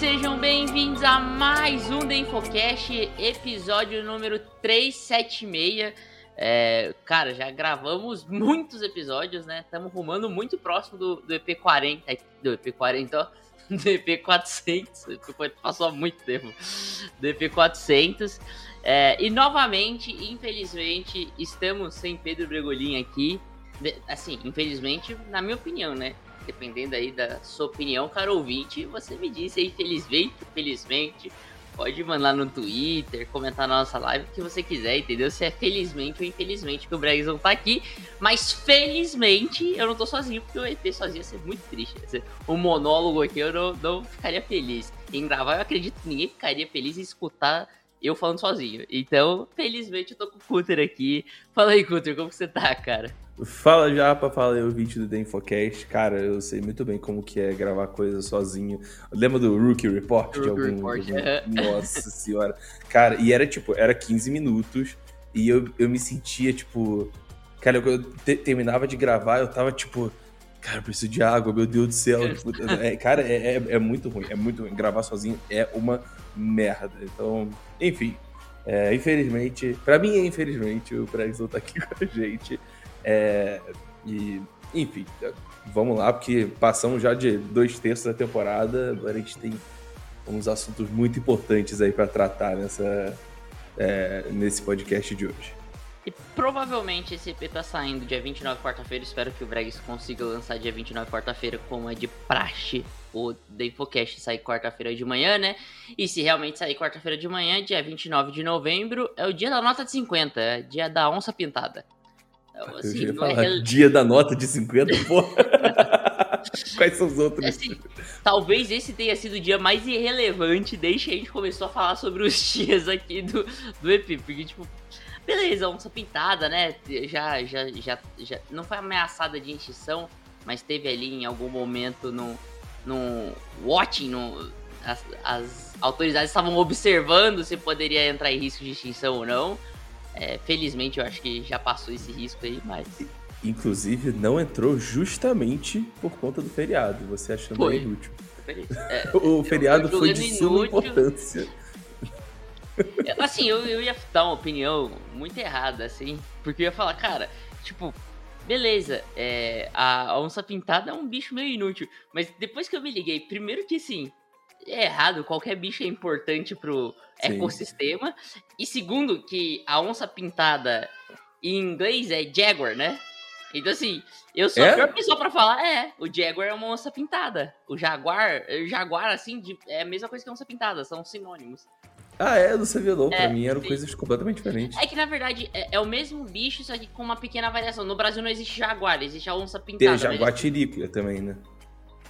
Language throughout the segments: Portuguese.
Sejam bem-vindos a mais um The Infocast, episódio número 376. É, cara, já gravamos muitos episódios, né? Estamos rumando muito próximo do, do EP40, do EP40, ó, do EP400, passou muito tempo, do EP400. É, e novamente, infelizmente, estamos sem Pedro Bregolin aqui. Assim, infelizmente, na minha opinião, né? Dependendo aí da sua opinião, caro ouvinte, você me disse aí, felizmente, felizmente, pode mandar no Twitter, comentar na nossa live, o que você quiser, entendeu? Se é felizmente ou infelizmente que o Bregson tá aqui, mas felizmente eu não tô sozinho, porque o EP sozinho ia ser muito triste. Um monólogo aqui eu não, não ficaria feliz. Em gravar, eu acredito que ninguém ficaria feliz em escutar eu falando sozinho. Então, felizmente eu tô com o Cutter aqui. Fala aí, Cutter, como você tá, cara? Fala Japa, fala aí o vídeo do The Infocast. Cara, eu sei muito bem como que é gravar coisa sozinho. Lembra do Rookie Report? Rookie de algum, Report, algum... é. Nossa senhora. Cara, e era tipo, era 15 minutos e eu, eu me sentia tipo... Cara, eu te, terminava de gravar, eu tava tipo... Cara, eu preciso de água, meu Deus do céu. tipo, é, cara, é, é, é, muito ruim, é muito ruim. Gravar sozinho é uma merda. Então, enfim. É, infelizmente, pra mim, infelizmente, o Bregson tá aqui com a gente. É, e, enfim, vamos lá, porque passamos já de dois terços da temporada, agora a gente tem uns assuntos muito importantes aí para tratar nessa, é, nesse podcast de hoje. E provavelmente esse EP tá saindo dia 29, quarta-feira. Espero que o Bregs consiga lançar dia 29, quarta-feira, como é de praxe. O The Infocast sair quarta-feira de manhã, né? E se realmente sair quarta-feira de manhã, dia 29 de novembro, é o dia da nota de 50, é dia da onça pintada. Assim, Eu ia falar, é... dia da nota de 50, porra. Quais são os outros? Assim, talvez esse tenha sido o dia mais irrelevante desde que a gente começou a falar sobre os dias aqui do, do EP. Porque, tipo, beleza, onça pintada, né? Já, já, já, já não foi ameaçada de extinção, mas teve ali em algum momento no, no watching, no, as, as autoridades estavam observando se poderia entrar em risco de extinção ou não. É, felizmente eu acho que já passou esse risco aí, mas. Inclusive, não entrou justamente por conta do feriado, você achando Foi. inútil. É, o feriado foi de suma inútil. importância. Assim, eu, eu ia dar uma opinião muito errada, assim, porque eu ia falar, cara, tipo, beleza, é, a, a onça pintada é um bicho meio inútil, mas depois que eu me liguei, primeiro que assim, é errado, qualquer bicho é importante pro Sim. ecossistema, e segundo que a onça pintada em inglês é jaguar, né? Então assim, eu sou É? a pior pessoa pra falar, é, o jaguar é uma onça pintada, o jaguar, o jaguar assim, é a mesma coisa que a onça pintada, são sinônimos. Ah, é? Não sabia não. Pra É, mim eram sim. coisas completamente diferentes. É que na verdade é, é o mesmo bicho, só que com uma pequena variação. No Brasil não existe jaguar, existe a onça Tem pintada. a jaguatirica também, né?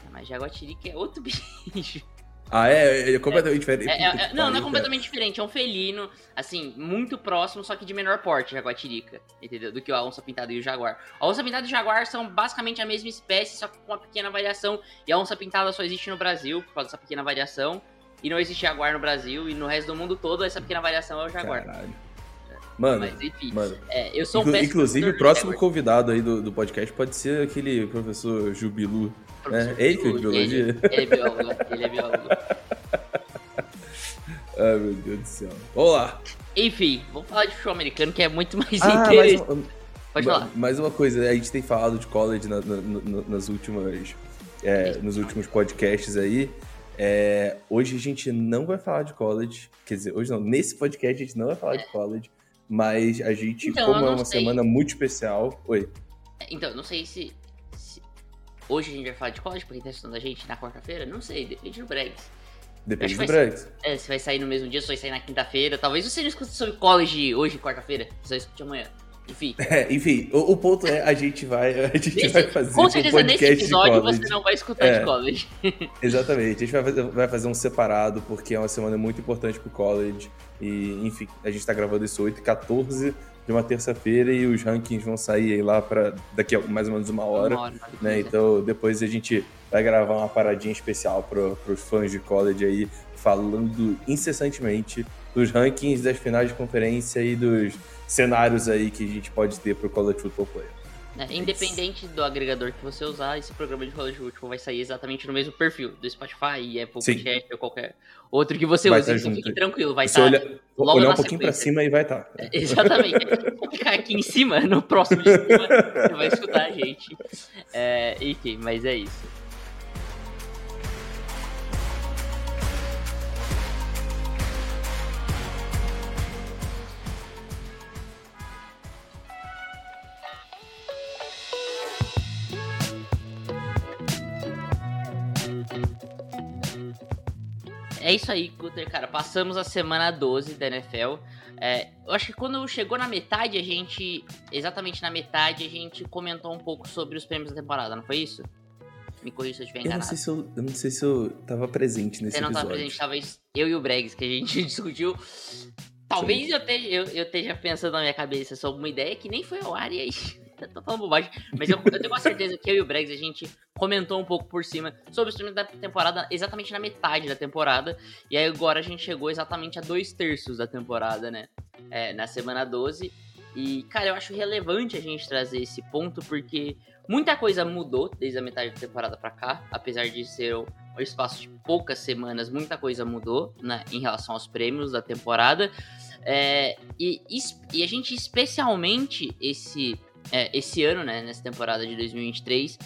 Mas, mas jaguatirica é outro bicho. Ah, é? É completamente diferente. É- é- Puta é- que não, não é completamente diferente. É um felino, assim, muito próximo, só que de menor porte, jaguatirica. Entendeu? Do que a onça pintada e o jaguar. A onça pintada e o jaguar são basicamente a mesma espécie, só que com uma pequena variação. E a onça pintada só existe no Brasil, por causa dessa pequena variação. E não existe jaguar no Brasil, e no resto do mundo todo, essa pequena variação é o jaguar. Caralho. Mano, Mas enfim, mano. é, eu sou um inclusive, o próximo convidado aí do, do podcast pode ser aquele professor Jubilu. Professor É, ele que é de biologia? Ele, ele é biólogo, ele é biólogo. Ai, meu Deus do céu. Vamos lá. Enfim, vamos falar de futebol americano, que é muito mais Ah, mais interessante. uma, Pode falar. mais uma coisa, a gente tem falado de college na- na- na- nas últimas, é, nos últimos podcasts aí. É, hoje a gente não vai falar de college. Quer dizer, hoje não. Nesse podcast a gente não vai falar de college. Mas a gente, Então, como é uma sei. semana muito especial. Oi. Então, não sei se, se- Hoje a gente vai falar de college, porque tá estudando a gente na quarta-feira? Não sei, depende do Bregs. Depende do Brex. É, se vai sair no mesmo dia, se vai sair na quinta-feira. Talvez você não escute sobre college hoje, quarta-feira. Você só escute amanhã. Enfim. É, enfim, o, o ponto é a gente vai, a gente Nesse- vai fazer com um certeza nesse podcast de episódio você não vai escutar É. de college. Exatamente, a gente vai fazer, vai fazer um separado, porque é uma semana muito importante pro college. E, enfim, a gente tá gravando isso 8 e 14 de uma terça-feira e os rankings vão sair lá pra daqui a mais ou menos uma hora. Uma hora, né? quinze. Então depois a gente vai gravar uma paradinha especial pro, pros fãs de college aí, falando incessantemente dos rankings das finais de conferência e dos cenários aí que a gente pode ter pro college football player. É, independente do agregador que você usar, esse programa de college football vai sair exatamente no mesmo perfil do Spotify, Apple Sim. Podcast ou qualquer outro que você Vai use. tá Então fique tranquilo, vai estar olha, logo olhar um pouquinho sequência. cima e vai estar. Tá. Exatamente. Vou clicar aqui em cima, no próximo de cima, você vai escutar a gente. É, enfim, mas é isso. É isso aí, Guter, cara. Passamos a semana 12 da NFL. É, eu acho que quando chegou na metade, a gente. Exatamente na metade, a gente comentou um pouco sobre os prêmios da temporada, não foi isso? Me corrija se eu estiver Eu não, enganado. sei se eu, eu não sei se eu tava presente nesse Você não episódio. estava presente, talvez eu e o Bregs, que a gente discutiu. Talvez eu esteja, eu, eu esteja pensando na minha cabeça sobre uma ideia que nem foi ao ar e aí. tô falando bobagem. Mas eu, eu tenho uma certeza que eu e o Bregs a gente comentou um pouco por cima sobre os prêmios da temporada, exatamente na metade da temporada. E aí agora a gente chegou exatamente a dois terços da temporada, né? É, na semana 12. E, cara, eu acho relevante a gente trazer esse ponto porque muita coisa mudou desde a metade da temporada pra cá, apesar de ser um espaço de poucas semanas, muita coisa mudou né, em relação aos prêmios da temporada. É, e, e a gente, especialmente esse, é, esse ano, né, nessa temporada de 2023,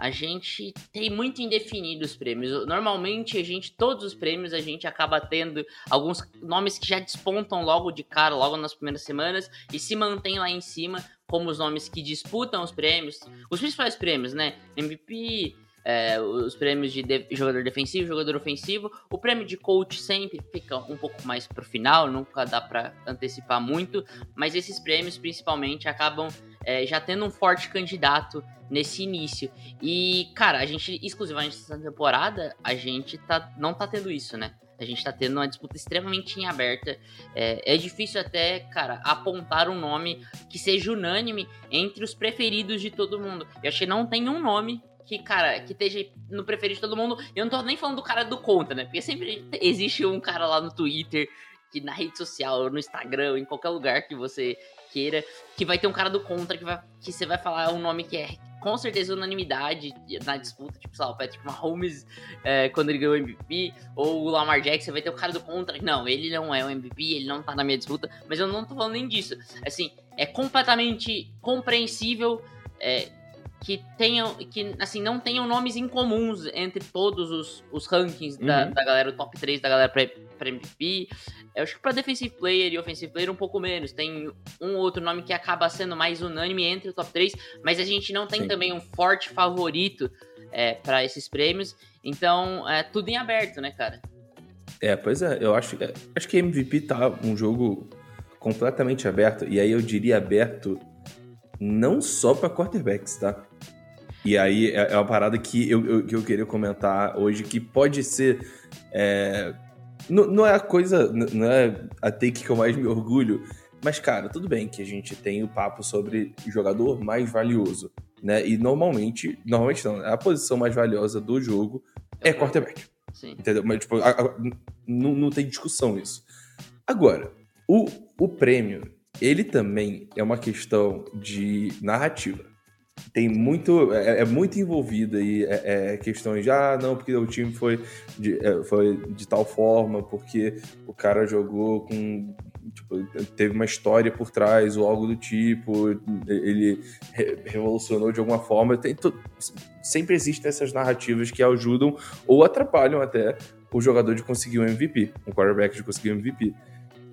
a gente tem muito indefinido os prêmios. Normalmente, a gente, todos os prêmios, a gente acaba tendo alguns nomes que já despontam logo de cara, logo nas primeiras semanas, e se mantém lá em cima como os nomes que disputam os prêmios, os principais prêmios, né? MVP, é, os prêmios de, de- jogador defensivo, jogador ofensivo. O prêmio de coach sempre fica um pouco mais pro final, nunca dá pra antecipar muito, mas esses prêmios principalmente acabam é, já tendo um forte candidato nesse início. E, cara, a gente, exclusivamente nessa temporada, a gente tá, não tá tendo isso, né? A gente tá tendo uma disputa extremamente em aberta. É, é difícil até, cara, apontar um nome que seja unânime entre os preferidos de todo mundo. Eu acho que não tem um nome que, cara, que esteja no preferido de todo mundo. Eu não tô nem falando do cara do contra, né? Porque sempre existe um cara lá no Twitter, que na rede social, no Instagram, em qualquer lugar que você queira, que vai ter um cara do contra que, vai, que você vai falar um nome que é com certeza unanimidade na disputa, tipo, sei lá, o Patrick Mahomes é, quando ele ganhou o MVP, ou o Lamar Jackson, vai ter o cara do contra, não, ele não é o MVP, ele não tá na minha disputa, mas eu não tô falando nem disso. Assim, é completamente compreensível é, que tenham, que assim, não tenham nomes incomuns entre todos os, os rankings da, Uhum. da galera, o top 3 da galera pra MVP. Eu acho que pra Defensive Player e Offensive Player um pouco menos. Tem um outro nome que acaba sendo mais unânime entre o top 3, mas a gente não tem Sim. também um forte favorito é, para esses prêmios. Então, é tudo em aberto, né, cara? É, pois é, eu acho, é, acho que MVP tá um jogo completamente aberto, e aí eu diria aberto não só para quarterbacks, tá? E aí é, é uma parada que eu, eu, que eu queria comentar hoje, que pode ser. é, não, não é a coisa, não é a take que eu mais me orgulho, mas, cara, tudo bem que a gente tem o papo sobre jogador mais valioso, né? E normalmente, normalmente não, a posição mais valiosa do jogo é quarterback. Sim. Entendeu? Mas, tipo, a- a- não, não tem discussão isso. Agora, o, o prêmio, ele também é uma questão de narrativa. Tem muito. É, é muito envolvido aí é, é, questões de, ah, não, porque o time foi de, é, foi de tal forma, porque o cara jogou com. Tipo, teve uma história por trás, ou algo do tipo, ele re- revolucionou de alguma forma. Tem sempre existem essas narrativas que ajudam ou atrapalham até o jogador de conseguir um MVP, um quarterback de conseguir um MVP.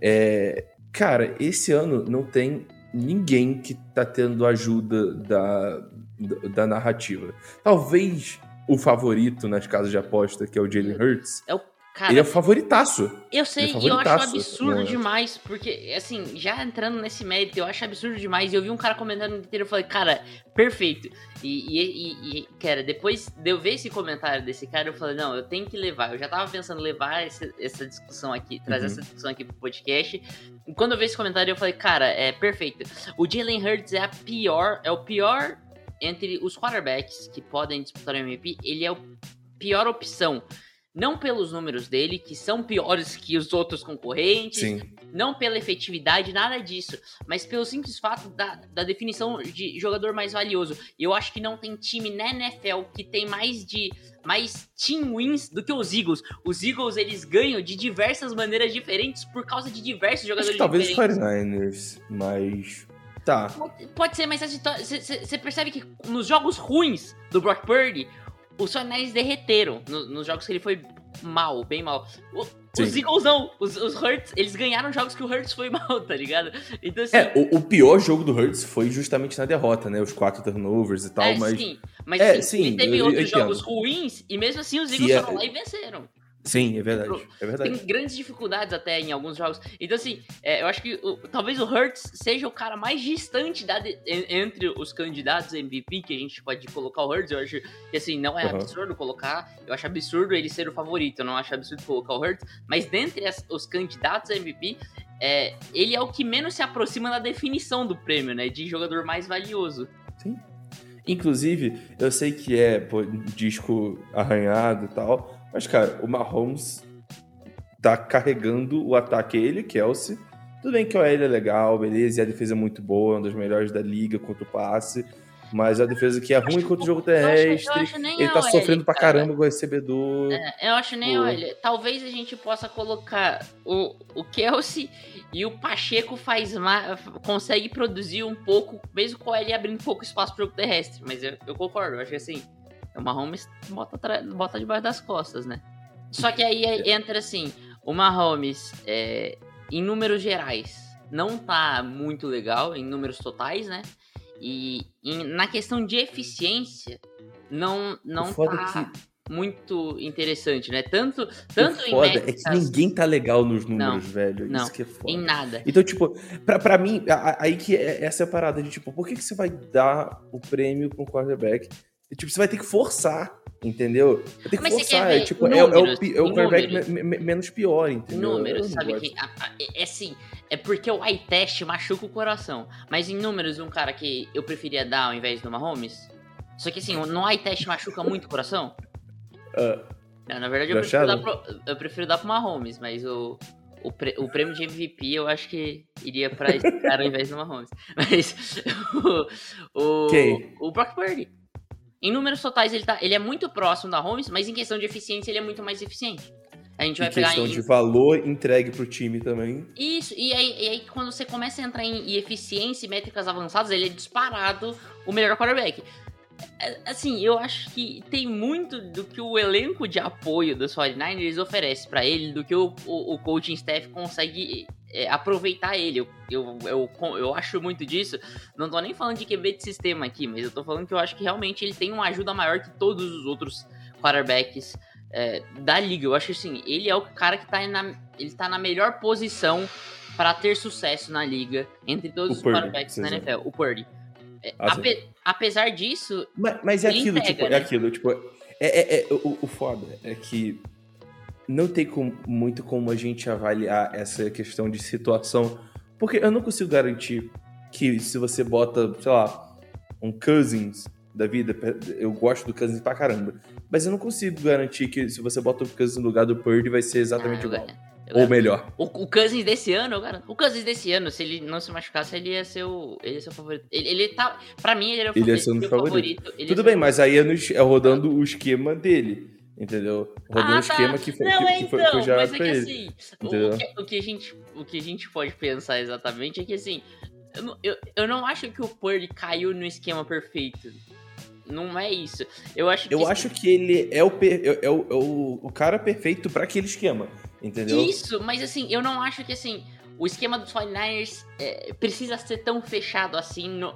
É, cara, esse ano não tem ninguém que tá tendo ajuda da, da, da narrativa. Talvez o favorito nas casas de aposta, que é o Jalen Hurts, É o Cara, Ele é o favoritaço. eu sei, ele é e eu acho absurdo demais, porque, assim, já entrando nesse mérito, eu acho absurdo demais. E eu vi um cara comentando no Twitter, eu falei, cara, perfeito. E, e, e- cara, depois de eu ver esse comentário desse cara, eu falei, não, eu tenho que levar. Eu já tava pensando em levar esse- essa discussão aqui, trazer Uhum. essa discussão aqui pro podcast. E quando eu vi esse comentário, eu falei, cara, é perfeito. O Jalen Hurts é a pior, é o pior entre os quarterbacks que podem disputar o MVP, ele é a pior opção. Não pelos números dele, que são piores que os outros concorrentes, Sim. não pela efetividade, nada disso, mas pelo simples fato da, da definição de jogador mais valioso. E eu acho que não tem time na NFL que tem mais de mais team wins do que os Eagles. Os Eagles eles ganham de diversas maneiras diferentes por causa de diversos jogadores talvez os diferentes. 49ers, mas. Tá. Pode- Pode ser, mas você percebe que nos jogos ruins do Brock Purdy, os 49ers derreteram no- nos jogos que ele foi mal, bem mal. O- os Sim. Eagles não, os, os Hurts, eles ganharam jogos que o Hurts foi mal, tá ligado? Então assim, É, o, o pior jogo do Hurts foi justamente na derrota, né? Os quatro turnovers e tal, é, mas. sim, mas É, sim, ele teve eu- eu outros entendo. jogos ruins e mesmo assim os Eagles é- foram lá e venceram. Sim, é verdade. É verdade. Tem grandes dificuldades até em alguns jogos. Então, assim, é, eu acho que o- talvez o Hurts seja o cara mais distante da de- en- entre os candidatos MVP que a gente pode colocar o Hurts. Eu acho que, assim, não é Uhum. absurdo colocar. Eu acho absurdo ele ser o favorito. Eu não acho absurdo colocar o Hurts. Mas dentre as- os candidatos a MVP, é, ele é o que menos se aproxima da definição do prêmio, né? De jogador mais valioso. Inclusive, eu sei que é pô, disco arranhado e tal, mas, cara, o Mahomes tá carregando o ataque ele, Kelsey. Tudo bem que o OL é legal, beleza, e a defesa é muito boa, é uma das melhores da liga contra o passe, mas a defesa que é ruim contra o jogo Eu acho- eu terrestre. acho Ele tá sofrendo pra cara. caramba com o recebedor. É, eu acho nem, Pô. olha, talvez a gente possa colocar o, o Kelsey e o Pacheco faz consegue produzir um pouco, mesmo com ele abrindo pouco espaço pro jogo terrestre, mas eu, eu concordo, eu acho que assim, o Mahomes bota, bota debaixo das costas, né? Só que aí é- entra assim, o Mahomes, é, em números gerais, não tá muito legal, em números totais, né? E em- na questão de eficiência, não, não tá é que, muito interessante, né? Tanto, tanto o em foda é métricas, que ninguém tá legal nos números, Não, velho. não, Isso que é foda. em nada. Então, tipo, pra, pra mim, aí que é, essa é a parada de, tipo, por que, que você vai dar o prêmio pra um quarterback? Tipo, você vai ter que forçar, entendeu? Vai ter que Mas forçar. É, tipo, é, é números, o, é o em quarterback números. me- me- menos pior, entendeu? Números, sabe? gosto. Que, é, é assim, é porque o eye test machuca o coração. Mas em números, um cara que eu preferia dar ao invés do Mahomes. Só que assim, no eye test machuca muito o coração. Ah, Não, na verdade, eu prefiro, dar pro, eu prefiro dar pro Mahomes, mas o, o, pre- o prêmio de MVP eu acho que iria pra esse cara ao invés do Mahomes. Mas o, o, Quem? o Brock Purdy. Em números totais, ele, tá, ele é muito próximo da Holmes, mas em questão de eficiência, ele é muito mais eficiente. A gente vai em pegar questão em, de valor entregue pro time também. isso, e aí, e aí quando você começa a entrar em, eficiência e métricas avançadas, ele é disparado o melhor quarterback. É, Assim, eu acho que tem muito do que o elenco de apoio dos 49ers oferece pra ele, do que o, o, o coaching staff consegue é, aproveitar ele. Eu, eu, eu, eu acho muito disso. Não tô nem falando de QB de sistema aqui, mas eu tô falando que eu acho que realmente ele tem uma ajuda maior que todos os outros quarterbacks é, da liga. Eu acho que assim, ele é o cara que tá na, ele tá na melhor posição para ter sucesso na liga entre todos O os Purdy, quarterbacks na NFL. O Purdy. É, Ah, ape- apesar disso, Mas, mas é Ele aquilo, entrega, tipo, né? é aquilo, tipo, é, é, é- o, o foda é que não tem como- muito como a gente avaliar essa questão de situação, porque eu não consigo garantir que se você bota, sei lá, um Cousins da vida, eu gosto do Cousins pra caramba, mas eu não consigo garantir que se você bota o Cousins no lugar do Purdy vai ser exatamente Ah, igual. eu Ou melhor. O, o Cousins desse ano, garanto. O Cousins desse ano, se ele não se machucasse, ele ia ser o, ele ia ser o favorito. Ele, ele tá. Pra mim, ele era o, Ele ia ele ser um favorito. ia Tudo ser bem, o mas aí é, no é rodando o esquema dele, entendeu? Rodando Ah, o esquema tá. que foi, Não, que, é que foi, então, foi gerado mas é que ele. assim, o- que, o que a gente, o que a gente pode pensar exatamente é que assim, eu não, eu, eu não acho que o Purdy caiu no esquema perfeito. Não é isso. Eu acho que Eu acho que ele é o, é, é o, é o, o cara perfeito pra aquele esquema, entendeu? Isso, mas assim, eu não acho que assim, o esquema dos 49ers é, precisa ser tão fechado assim no,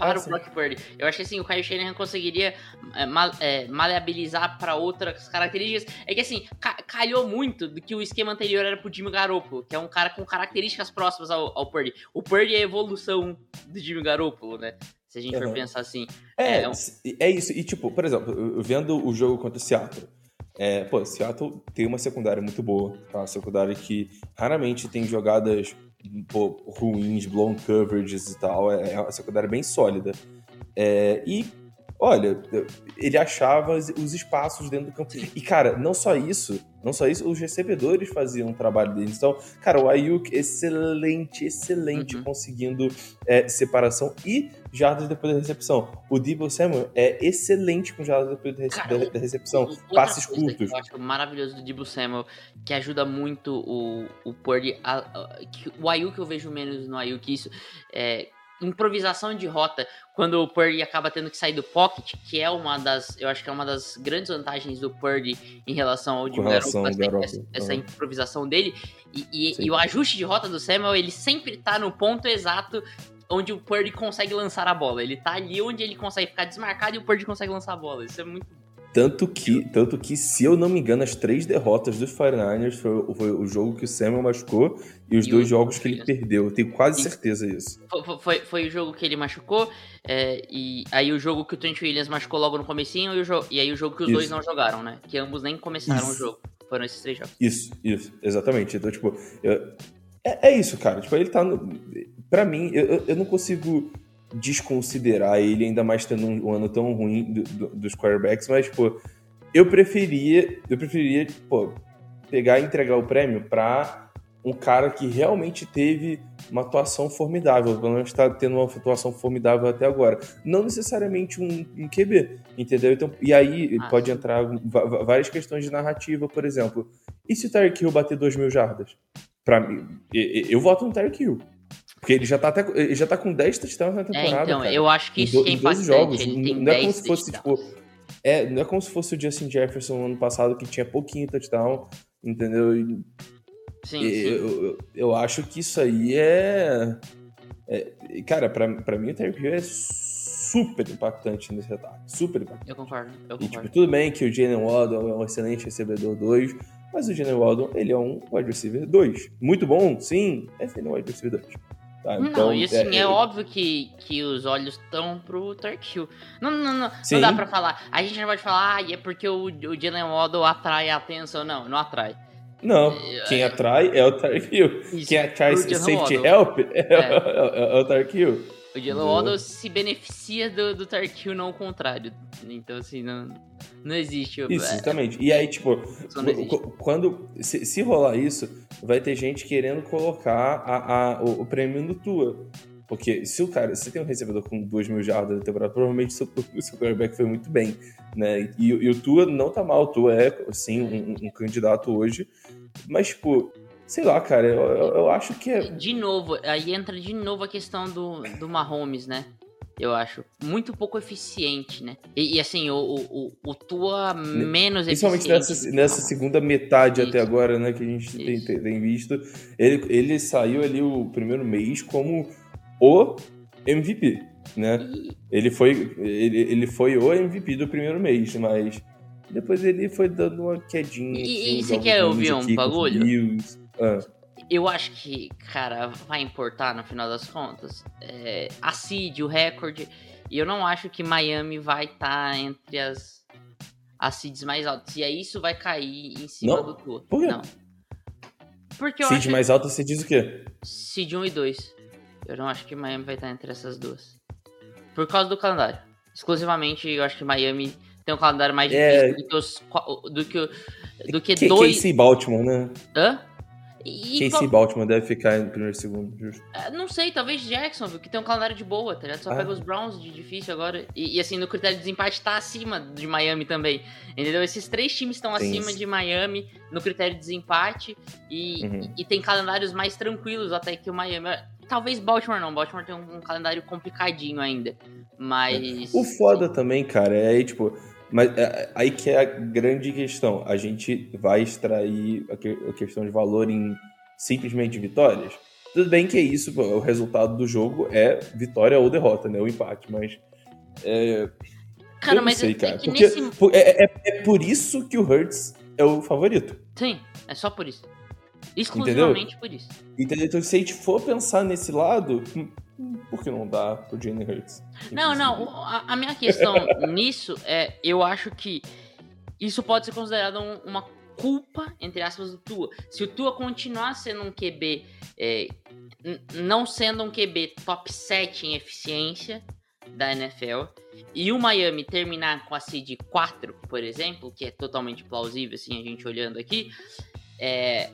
para Ah, o. Brock Purdy. Eu acho que assim, o Kyle Shanahan conseguiria é, mal- é, maleabilizar para outras características. É que assim, ca- calhou muito do que o esquema anterior era pro Jimmy Garoppolo, que é um cara com características próximas ao, ao Purdy. O Purdy é a evolução do Jimmy Garoppolo, né? Se a gente for Aham. pensar assim. É, É, um- s- é isso. E, tipo, por exemplo, vendo o jogo contra o Seattle. É, pô, Seattle tem uma secundária muito boa. Tá? Uma secundária que raramente tem jogadas ruins, blown coverages e tal. É, é uma secundária bem sólida. É, e, olha, ele achava os- os espaços dentro do campo. E, cara, não só isso, não só isso, os recebedores faziam o trabalho deles. Então, cara, o Ayuk, excelente, excelente, Uhum. conseguindo é, separação e jardas depois da recepção. O Debo Samuel é excelente com jardas depois da, rece- Cara, da- recepção. Passes curtos. Eu acho maravilhoso do Dibu Samuel, que ajuda muito o, o Purdy. a- a- que o Ayuk eu vejo menos no Ayuk isso. É, improvisação de rota, quando o Purdy acaba tendo que sair do pocket, que é uma das. Eu acho que é uma das grandes vantagens do Purdy em relação ao relação Garoppolo, essa, essa improvisação dele. E, e- e o ajuste de rota do Samuel, ele sempre tá no ponto exato onde o Purdy consegue lançar a bola. Ele tá ali onde ele consegue ficar desmarcado e o Purdy consegue lançar a bola. Isso é muito Tanto que, tanto que, se eu não me engano, as três derrotas dos 49ers foi, foi o jogo que o Samuel machucou e os E dois o- jogos que ele perdeu. Eu tenho quase Isso. certeza disso. Foi, foi, foi o jogo que ele machucou, é, e aí o jogo que o Trent Williams machucou logo no comecinho, e, o jo- e aí o jogo que os Isso. dois não jogaram, né? Que ambos nem começaram o Isso. jogo. Foram esses três jogos. Isso, isso, exatamente. Então, tipo, eu- é, é isso, cara. Tipo, ele tá no. Pra mim, eu- eu não consigo desconsiderar ele, ainda mais tendo um, ano tão ruim do- do- dos quarterbacks, mas, pô, eu preferia. Eu preferia, pô, pegar e entregar o prêmio pra um cara que realmente teve uma atuação formidável, pelo menos tá tendo uma atuação formidável até agora. Não necessariamente um, um QB, entendeu? Então, e aí Ah, pode entrar várias questões de narrativa, por exemplo. E se o Tyreek Hill bater 2 mil jardas? Pra mim, e- e- eu voto no Tyreek Hill. Porque ele já tá, até, ele já tá com 10 touchdowns na É, temporada. então, cara. eu acho que Em isso do- que é em 12 impactante. jogos. Ele tem Não é 10 como se fosse, touchdowns. tipo, É, não é como se fosse o Justin Jefferson no ano passado, que tinha pouquinho touchdown, entendeu? E- Sim, e- sim. eu, eu, eu acho que isso aí é. é- cara, pra, pra mim o Tyreek Hill é super impactante nesse ataque. Super impactante. Eu concordo, eu E, tipo, concordo. tudo bem que o Jalen Waddle é um excelente recebedor 2, mas o Jalen Waddle, ele é um wide receiver 2. Muito bom, sim, mas ele é um wide receiver 2. Tá, não, então, e assim, é, óbvio que, que os olhos estão pro Turk Hill. Não, não, não, Sim. não dá pra falar. A gente não pode falar, ah, e é porque o, o Jalen Waddle atrai a atenção. Não, não atrai. Não, quem atrai é o Tyreek Hill. Isso, Quem atrai safety help é, é- é o Tyreek Hill. O Jalen? Waddle se beneficia do, do Turk Hill, não o contrário. Então, assim, não, não existe. Isso, é, exatamente. E aí, tipo, quando. Se, se rolar isso, vai ter gente querendo colocar a, a- o, o prêmio no Tua. Porque se o cara. Se tem um recebedor com 2 mil jardas na temporada, provavelmente o seu, o seu quarterback foi muito bem. Né? E, e o Tua não tá mal. O Tua é, sim, um, um candidato hoje. Mas, tipo, sei lá, cara, eu, eu, acho que é. De novo, aí entra de novo a questão do, do Mahomes, né? Eu acho. Muito pouco eficiente, né? E, e, assim, o, o, o- Tua menos Principalmente eficiente. o nessa segunda metade até Isso. agora, né, que a gente tem, tem- visto. Ele, ele saiu ali o primeiro mês como o MVP, né? E- Ele foi, ele, ele foi o MVP do primeiro mês, mas depois ele foi dando uma quedinha. E- e você quer ouvir um aqui bagulho? Ah, Eu acho que, cara, vai importar no final das contas. É, a seed, o recorde. E eu não acho que Miami vai estar entre as, as seeds mais altas. E aí isso vai cair em cima Não? do Tua. Por quê? Não. Porque eu seed acho mais alta, você diz o quê? seed 1 e 2. Eu não acho que Miami vai estar entre essas duas. Por causa do calendário. Exclusivamente, eu acho que Miami tem um calendário mais É. difícil do que os do que, do que K- dois. KC Baltimore, né? Hã? E, KC Baltimore deve ficar em primeiro e segundo, justo. É, Não sei, talvez Jacksonville, que tem um calendário de boa, tá ligado? Só Ah. pega os Browns de difícil agora. E, e, assim, no critério de desempate tá acima de Miami também. Entendeu? Esses três times estão Tem acima isso. de Miami no critério de desempate. E, Uhum. e, e tem calendários mais tranquilos até que o Miami. Talvez Baltimore não. Baltimore tem um, um calendário complicadinho ainda. Mas. O foda também, cara, é aí, tipo. Mas é, aí que é a grande questão. A gente vai extrair a, que- a questão de valor em simplesmente vitórias? Tudo bem que é isso, pô, o resultado do jogo é vitória ou derrota, né? O empate, mas. É, Cara, mas sei, é, cara. é que porque, nesse. por- é, é- é por isso que o Hurts é o favorito. Sim, é só por isso. Exclusivamente por isso. Entendeu? Então, se a gente for pensar nesse lado, hum, por que não dá pro Jalen Hurts? Não, não, a, a minha questão nisso é, eu acho que isso pode ser considerado um- uma culpa, entre aspas, do Tua. Se o Tua continuar sendo um QB, é, não sendo um QB top 7 em eficiência da NFL, e o Miami terminar com a seed 4, por exemplo, que é totalmente plausível, assim, a gente olhando aqui, é,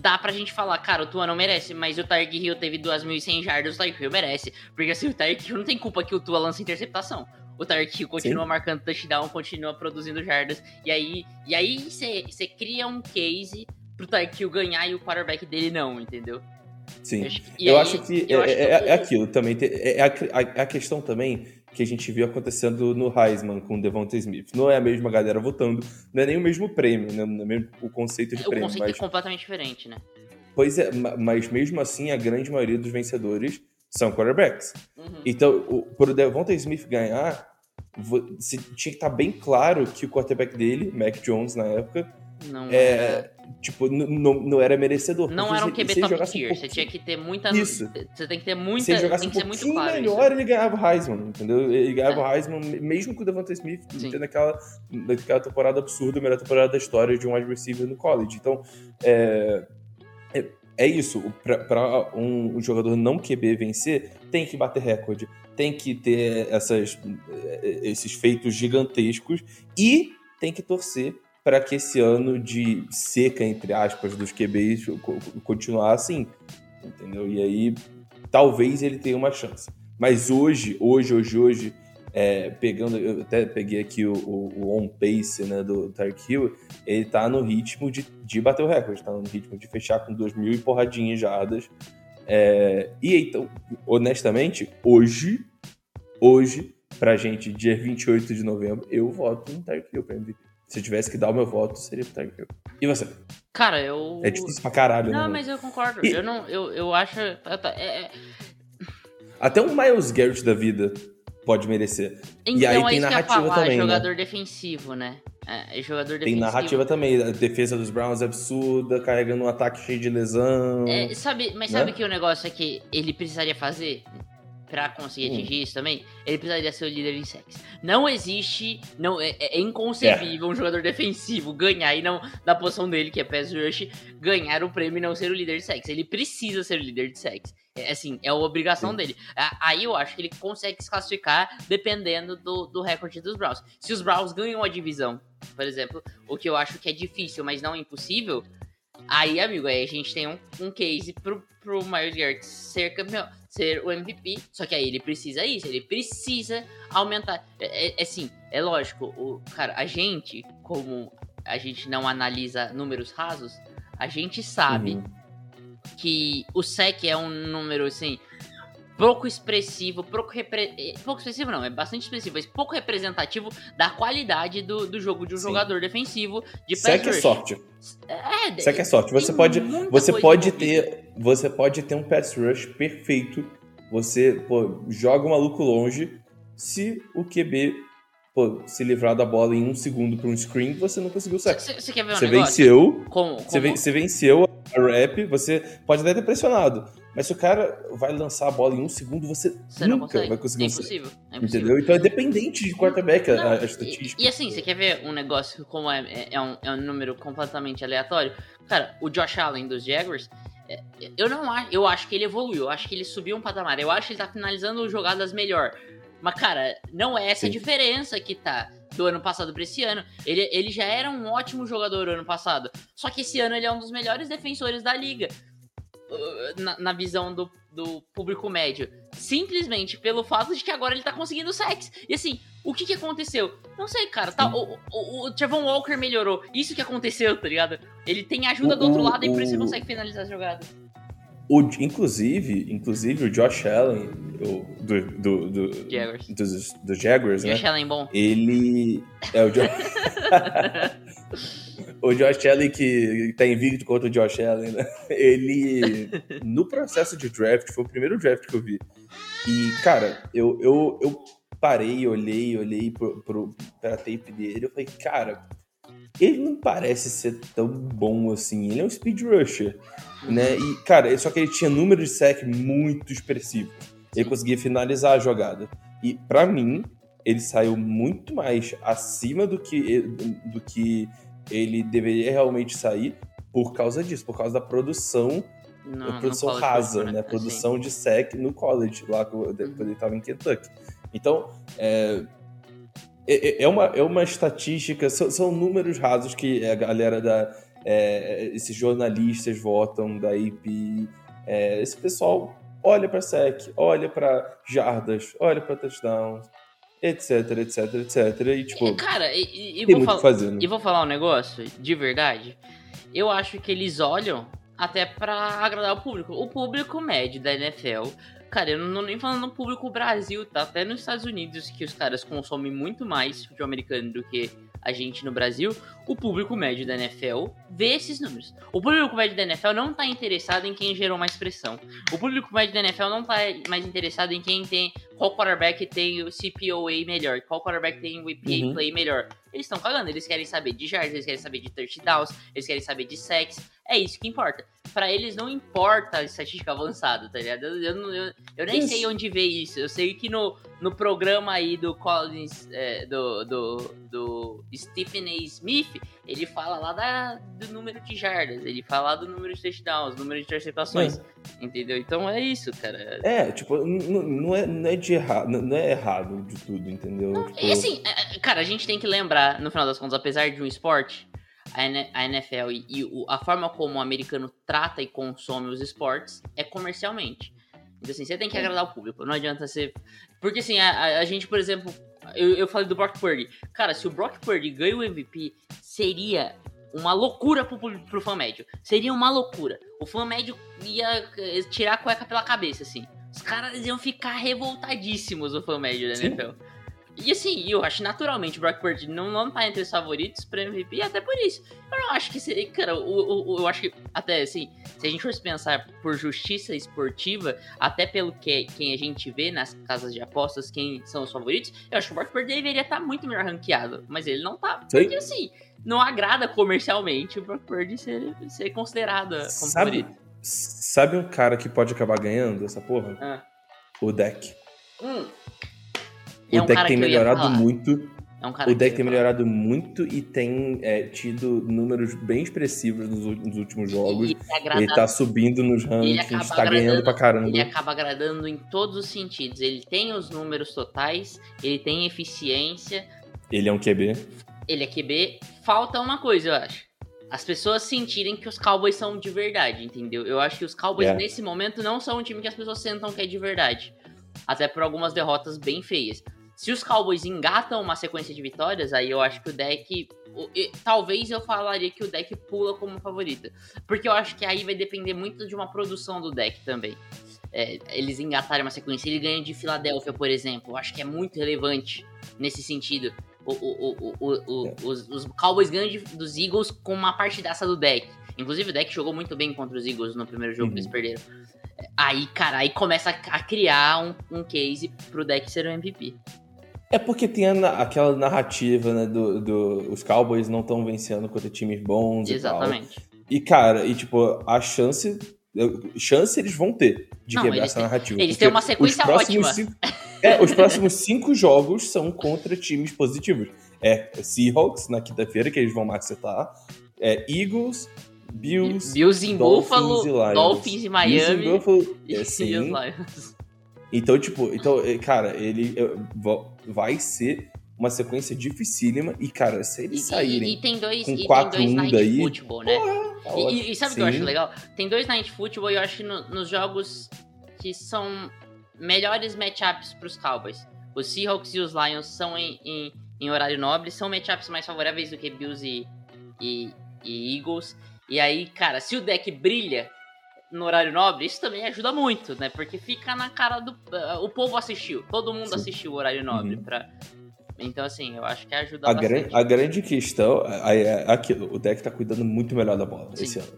dá pra gente falar, cara, o Tua não merece, mas o Tyreek Hill teve 2.100 jardas, o Tyreek Hill merece. Porque assim, o Tyreek Hill não tem culpa que o Tua lança interceptação. O Tyreek Hill continua marcando touchdown, continua produzindo jardas. E aí e aí você cria um case pro Tyreek Hill ganhar e o quarterback dele não, entendeu? Sim. E eu aí, acho que eu é, acho é- que é o- aquilo também. tem- É a, a- a questão também que a gente viu acontecendo no Heisman com o Devonta Smith. Não é a mesma galera votando, não é nem o mesmo prêmio, né? não é mesmo o conceito de O prêmio. conceito Mas, é completamente diferente, né? pois é, ma- mas mesmo assim, a grande maioria dos vencedores são quarterbacks. Uhum. Então, o, pro Devonta Smith ganhar, tinha que estar bem claro que o quarterback dele, Mac Jones na época, Não, é, tipo, n- n- não era merecedor. não era um QB top jogasse um tier. Você tinha que ter muita. Isso. Você tem que ter muita. Se ele jogasse tem um que muito pouquinho claro melhor, isso. ele ganhava o Heisman, entendeu? Ele ganhava o Heisman mesmo com o Devonta Smith Sim. tendo aquela, aquela temporada absurda, a melhor temporada da história de um wide receiver no college. Então, é, é, é isso. Para um, um jogador não QB vencer, tem que bater recorde, tem que ter essas, eh, esses feitos gigantescos e tem que torcer para que esse ano de seca, entre aspas, dos QBs co- continuar assim, entendeu? E aí talvez ele tenha uma chance. Mas hoje, hoje, hoje, hoje, é, pegando, eu até peguei aqui o, o, o on pace né, do Tark Hill, ele tá no ritmo de, de bater o recorde, tá no ritmo de fechar com 2 mil e porradinhas jardas. É, e então, honestamente, hoje, hoje, pra gente, dia 28 de novembro, eu voto no Tark Hill pra MVP. Se eu tivesse que dar o meu voto, seria pro Tark Hill. E você? Cara, eu. É difícil pra caralho, né? Não, mas eu concordo. E- Eu não. Eu, eu acho. é- é- Até um Miles Garrett da vida pode merecer. Então, E aí é tem narrativa falar, também, né? jogador defensivo, né? É, é jogador Tem defensivo. narrativa também. A defesa dos Browns é absurda, carregando um ataque cheio de lesão. É, sabe, mas Né? sabe que o negócio é que ele precisaria fazer pra conseguir Hum. atingir isso também? Ele precisaria ser o líder em sacks. Não existe, não é, é inconcebível um jogador defensivo ganhar e não da posição dele, que é pass rush, ganhar o prêmio e não ser o líder de sacks. Ele precisa ser o líder de sacks. É assim, é a obrigação Sim. dele. Aí eu acho que ele consegue se classificar dependendo do, do recorde dos Browns. Se os Browns ganham a divisão, por exemplo, o que eu acho que é difícil, mas não impossível, Aí, amigo, aí a gente tem um, um case pro, pro Miles Garrett ser campeão, ser o MVP. Só que aí ele precisa isso, ele precisa aumentar. É, é, é assim, é lógico, o, cara, a gente, como a gente não analisa números rasos, a gente sabe Uhum. que o SEC é um número, assim, pouco expressivo, pouco, repre... eh, pouco expressivo não, é bastante expressivo, mas pouco representativo da qualidade do, do jogo de um Sim. jogador defensivo de pass Sec é rush. sorte. É, Sec é sorte. Você pode, você pode ter, você pode ter um pass rush perfeito. Você pô, joga o maluco longe. Se o QB pô, se livrar da bola em um segundo para um screen, você não conseguiu sec. Você quer ver um Você negócio? venceu, Como, você, como- você venceu rap, você pode até ter pressionado. Mas se o cara vai lançar a bola em um segundo, você, Você não nunca consegue. vai conseguir é impossível. É impossível. Entendeu? Então é dependente de quarterback Não, a, a e- estatística. E, assim, você quer ver um negócio como é, é, é um, é um número completamente aleatório? Cara, o Josh Allen dos Jaguars, é, eu não acho, eu acho que ele evoluiu, eu acho que ele subiu um patamar, eu acho que ele tá finalizando jogadas melhor. Mas, cara, não é essa a diferença que tá do ano passado pra esse ano. Ele, ele já era um ótimo jogador ano passado. Só que esse ano ele é um dos melhores defensores da liga. Uh, Na, na visão do, do público médio. Simplesmente pelo fato de que agora ele tá conseguindo sacks. E assim, o que que aconteceu? Não sei, cara. Tá, o, o, o Trevon Walker melhorou. Isso que aconteceu, tá ligado? Ele tem ajuda do outro lado e por isso ele consegue finalizar as jogadas. O, inclusive, inclusive, o Josh Allen, o, do, do, do, Jaguars. dos, dos Jaguars, né? Josh Allen bom. Ele. É o Josh. o Josh Allen, que tá invicto contra o Josh Allen, né? Ele, no processo de draft, foi o primeiro draft que eu vi. E, cara, eu, eu, eu parei, olhei, olhei pro, pro, pra tape dele, eu falei, cara, ele não parece ser tão bom assim. Ele é um speed rusher, né? E, cara, só que ele tinha número de sec muito expressivo. Ele conseguia finalizar a jogada. E, para mim, ele saiu muito mais acima do que, do que ele deveria realmente sair por causa disso, por causa da produção, produção college rasa, né? Assim. Produção de sec no college, lá quando quando ele estava em Kentucky. Então, é, é, é uma, é uma estatística, são, são números rasos que a galera da. é, esses jornalistas votam da AP. é, esse pessoal olha para sec, olha para jardas, olha para touchdowns, etc, etc, etc. E, tipo, É, Cara, e, e- e tem vou muito falar. né? E vou falar um negócio, de verdade. Eu acho que eles olham até pra agradar o público. O público médio da NFL. Cara, eu não tô nem falando no público Brasil, tá? Até nos Estados Unidos, que os caras consomem muito mais futebol americano do que a gente no Brasil. O público médio da NFL vê esses números. O público médio da NFL não tá interessado em quem gerou mais pressão. O público médio da NFL não tá mais interessado em quem tem. Qual quarterback tem o CPOA melhor, qual quarterback tem o EPA Uhum. play melhor. Eles estão cagando, eles querem saber de yards, eles querem saber de touchdowns, eles querem saber de sacks. É isso que importa. Pra eles não importa a estatística avançada, tá ligado? Eu, eu, eu- eu nem Isso. sei onde ver isso. Eu sei que no, no programa aí do Collins, é, do, do, do Stephen A. Smith, ele fala lá da, do número de jardas, ele fala lá do número de touchdowns, número de interceptações. Entendeu? Então é isso, cara. É, tipo, não é, não é de errado, não é errado de tudo, entendeu? Tipo, E assim, é, é, cara, a gente tem que lembrar, no final das contas, apesar de um esporte, a, NFL e, e a forma como o americano trata e consome os esportes é comercialmente. Então, assim, você tem que agradar o público. Não adianta ser. Porque, assim, a- a gente, por exemplo, eu, eu falei do Brock Purdy. Cara, se o Brock Purdy ganha o MVP, seria uma loucura pro, pro fã médio. Seria uma loucura. O fã médio ia eh, tirar a cueca pela cabeça, assim. Os caras iam ficar revoltadíssimos, o fã médio da Sim. NFL. E assim, eu acho naturalmente o Brock Purdy não, não tá entre os favoritos pra MVP, até por isso. Eu não acho que seria. Cara, o- o- eu acho que, até assim, se a gente fosse pensar por justiça esportiva, até pelo que quem a gente vê nas casas de apostas, quem são os favoritos, eu acho que o Brock Purdy deveria estar muito melhor ranqueado. Mas ele não tá. Sim. Porque assim, não agrada comercialmente o Brock Purdy ser, ser considerado como sabe, favorito. sabe um cara que pode acabar ganhando essa porra? Ah. O deck. Hum. O É um deck tem melhorado muito. É um cara O deck tem melhorado muito e tem é, tido números bem expressivos nos, nos últimos jogos. E ele agrada Ele tá subindo nos rankings, tá ganhando pra caramba. Ele acaba agradando em todos os sentidos. Ele tem os números totais, ele tem eficiência, Ele é um QB. ele é QB. Falta uma coisa, eu acho. As pessoas sentirem que os Cowboys são de verdade, entendeu? Eu acho que os Cowboys, É. nesse momento, não são um time que as pessoas sentam que é de verdade. Até por algumas derrotas bem feias. Se os Cowboys engatam uma sequência de vitórias, aí eu acho que o deck. Talvez eu falaria que o deck pula como favorita. Porque eu acho que aí vai depender muito de uma produção do deck também. É, eles engatarem uma sequência. Ele ganha de Filadélfia, por exemplo. Eu acho que é muito relevante nesse sentido. O- o- o- É. os, os Cowboys ganham de- dos Eagles com uma partidaça do deck. Inclusive o deck jogou muito bem contra os Eagles no primeiro jogo Uhum. que eles perderam. Aí, cara, aí começa a, criar um, um case pro deck ser o MVP. É porque tem a aquela narrativa, né, do, do- os Cowboys não estão vencendo contra times bons e tal. Exatamente. E, cara, e tipo, a chance. Chance eles vão ter de Não, quebrar essa têm- narrativa. eles têm uma os sequência próximos ótima. Cinco, é, os próximos cinco jogos são contra times positivos. É Seahawks na quinta-feira, que eles vão macetar. É Eagles, Bills. Bills em Dolphins Buffalo, e Lions. Dolphins em Bills Miami e Buffalo, e, é, e os sim. Lions. Então, tipo, então, eh, cara, ele va- vai ser uma sequência dificílima. E, cara, se E, eles e- saírem. e tem dois, com e tem 4-1 dois night daí, football, né? tá E- ótimo. E, e sabe o que eu acho legal? Tem dois Night Football e eu acho que no- nos jogos que são melhores matchups pros Cowboys. Os Seahawks e os Lions são em, em, em horário nobre, são matchups mais favoráveis do que Bills e, e, e Eagles. E aí, cara, se o deck brilha no horário nobre, isso também ajuda muito, né? Porque fica na cara do. uh, o povo assistiu, todo mundo Sim. assistiu o horário nobre Uhum. pra. Então, assim, eu acho que ajuda A, bastante. gran, a grande questão é, é aquilo, o deck tá cuidando muito melhor da bola Sim. esse ano.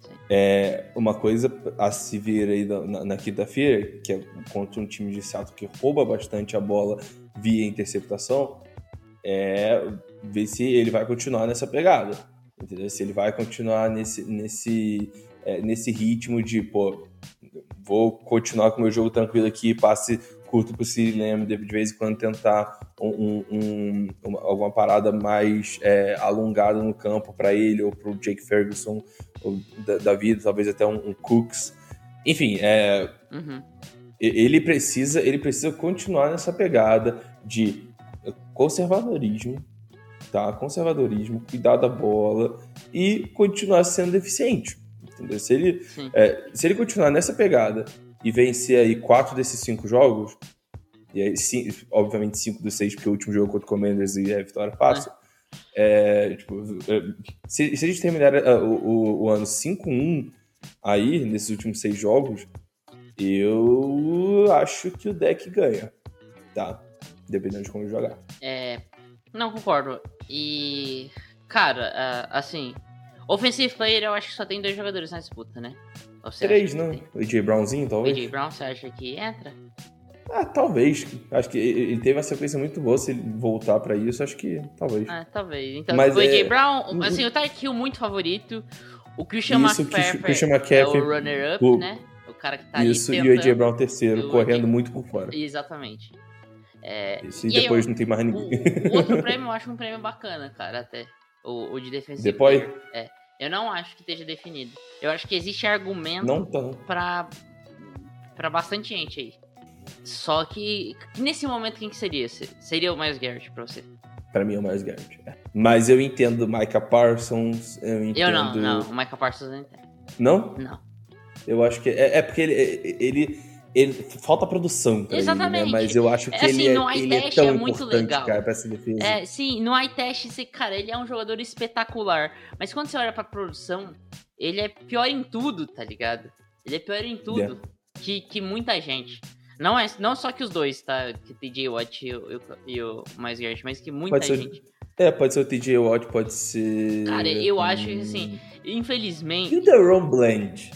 Sim. É uma coisa a se ver aí na, na- na quinta-feira, que é contra um time de Seattle que rouba bastante a bola via interceptação, é ver se ele vai continuar nessa pegada. Entendeu? Se ele vai continuar nesse, nesse, é, nesse ritmo de, pô, vou continuar com o meu jogo tranquilo aqui, passe curto pro City Lamb, de vez em quando tentar um, um- um- uma- alguma parada mais é, alongada no campo para ele ou pro Jake Ferguson da, da vida, talvez até um, um Cooks. Enfim, é, Uhum. ele precisa ele precisa continuar nessa pegada de conservadorismo, tá? Conservadorismo, cuidar da bola e continuar sendo eficiente. Entendeu? Se ele é, se ele continuar nessa pegada e vencer aí quatro desses cinco jogos, e aí, sim, obviamente cinco dos seis, porque o último jogo contra o Commanders e é vitória fácil. É, tipo, é, se, se a gente terminar é, o, o- ano 5-1 aí, nesses últimos seis jogos, eu acho que o deck ganha, tá? Dependendo de como ele jogar. É, não concordo. E, cara, assim, offensive player eu acho que só tem dois jogadores na disputa, né? Três, não? O AJ Brownzinho, tem? O talvez? AJ Brown, você acha que entra? Ah, talvez. Acho que ele teve uma sequência muito boa. Se ele voltar pra isso, acho que talvez. Ah, talvez. Então, Mas o AJ é- Brown, assim, o Tyreek Hill muito favorito. O Christian o Christian- McCaffrey é McCaffrey, o runner-up, o- né? O cara que tá isso, e o. AJ Brown terceiro, E o correndo AJ muito por fora. Exatamente. É, Isso, e, aí, depois o- não tem mais o, ninguém. o outro prêmio eu acho um prêmio bacana, cara, até. O, o de defensivo. Depois? É. Eu não acho que esteja definido. Eu acho que existe argumento Não pra, pra bastante gente aí. Só que, nesse momento quem que seria? Se- Seria o Miles Garrett pra você? Pra mim é o Miles Garrett. é. Mas eu entendo Micah Parsons, eu entendo... Eu não, não. O Michael Parsons não entende. Não? Não. Eu acho que... É, é porque ele, ele, ele... Falta produção pra Exatamente. ele, né? Mas eu acho que É assim, ele, é, ele é test tão é muito importante, legal. cara, pra essa defesa. É, sim, no eye test, você, cara, ele é um jogador espetacular. Mas quando você olha pra produção, ele é pior em tudo, tá ligado? Ele é pior em tudo que, que muita gente. Não, é, não só que os dois, tá? Que o TJ Watt e o, e o, e Miles Garrett, mas que muita ser- gente. É, pode ser o TJ Watt, pode ser... Cara, eu acho que, Hum. assim, E infelizmente. o Deron Bland?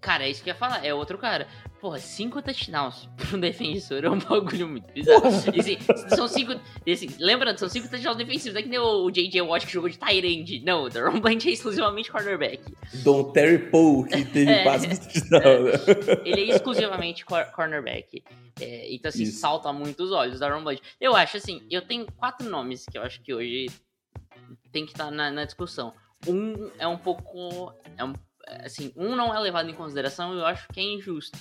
Cara, é isso que eu ia falar, é outro cara. Porra, cinco touchdowns pra um defensor é um bagulho muito bizarro. Assim, são cinco. assim, lembrando, são cinco touchdowns defensivos. Não é que nem o, o J.J. Watt que jogou de Tyrande. Não, o Deron Bland é exclusivamente cornerback. Don Terry Poe, que teve É. quase no touchdown, né? Ele é exclusivamente cor- cornerback. É, então, assim, Isso. salta muito os olhos, Deron Bland. Eu acho, assim, eu tenho quatro nomes que eu acho que hoje tem que estar na, na discussão. Um é um pouco. É um, assim, um não é levado em consideração e eu acho que é injusto.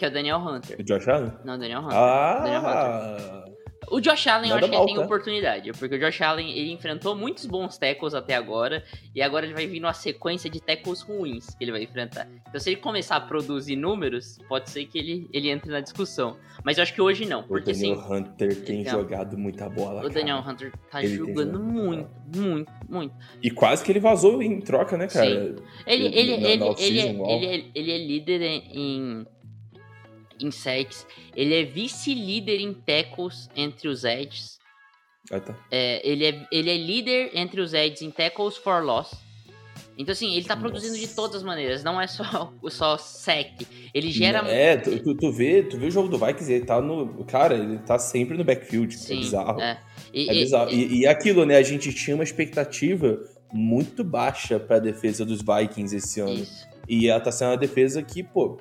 Que é o Daniel Hunter. O Josh Allen? Não, Daniel Hunter. Daniel Hunter. Ah! O Josh Allen, eu Nada acho que mal, ele tem tá? oportunidade, porque o Josh Allen, ele enfrentou muitos bons tackles até agora, e agora ele vai vir numa sequência de tackles ruins que ele vai enfrentar. Então, se ele começar a produzir números, pode ser que ele, ele entre na discussão. Mas eu acho que hoje não, O porque Daniel assim, Hunter tem Então, jogado muita bola. o Daniel cara. Hunter tá Ele jogando muito, muito, muito. E quase que ele vazou em troca, né, cara? Sim. Ele, ele, ele, ele, uau. ele, é, ele é líder em, em sacks, ele é vice-líder em tackles entre os edges, Ah, tá. É, ele, é, ele é líder entre os Eds em tackles for loss. Então, assim, ele tá produzindo de Nossa. todas as maneiras. Não é só, só sec. Ele gera... É, tu, tu, vê, tu vê o jogo do Vikings, ele tá no. Cara, ele tá sempre no backfield. Sim, é bizarro. É, É, E- e- bizarro. e- E, e aquilo, né? A gente tinha uma expectativa muito baixa pra defesa dos Vikings esse ano. Isso. E ela tá sendo uma defesa que, pô,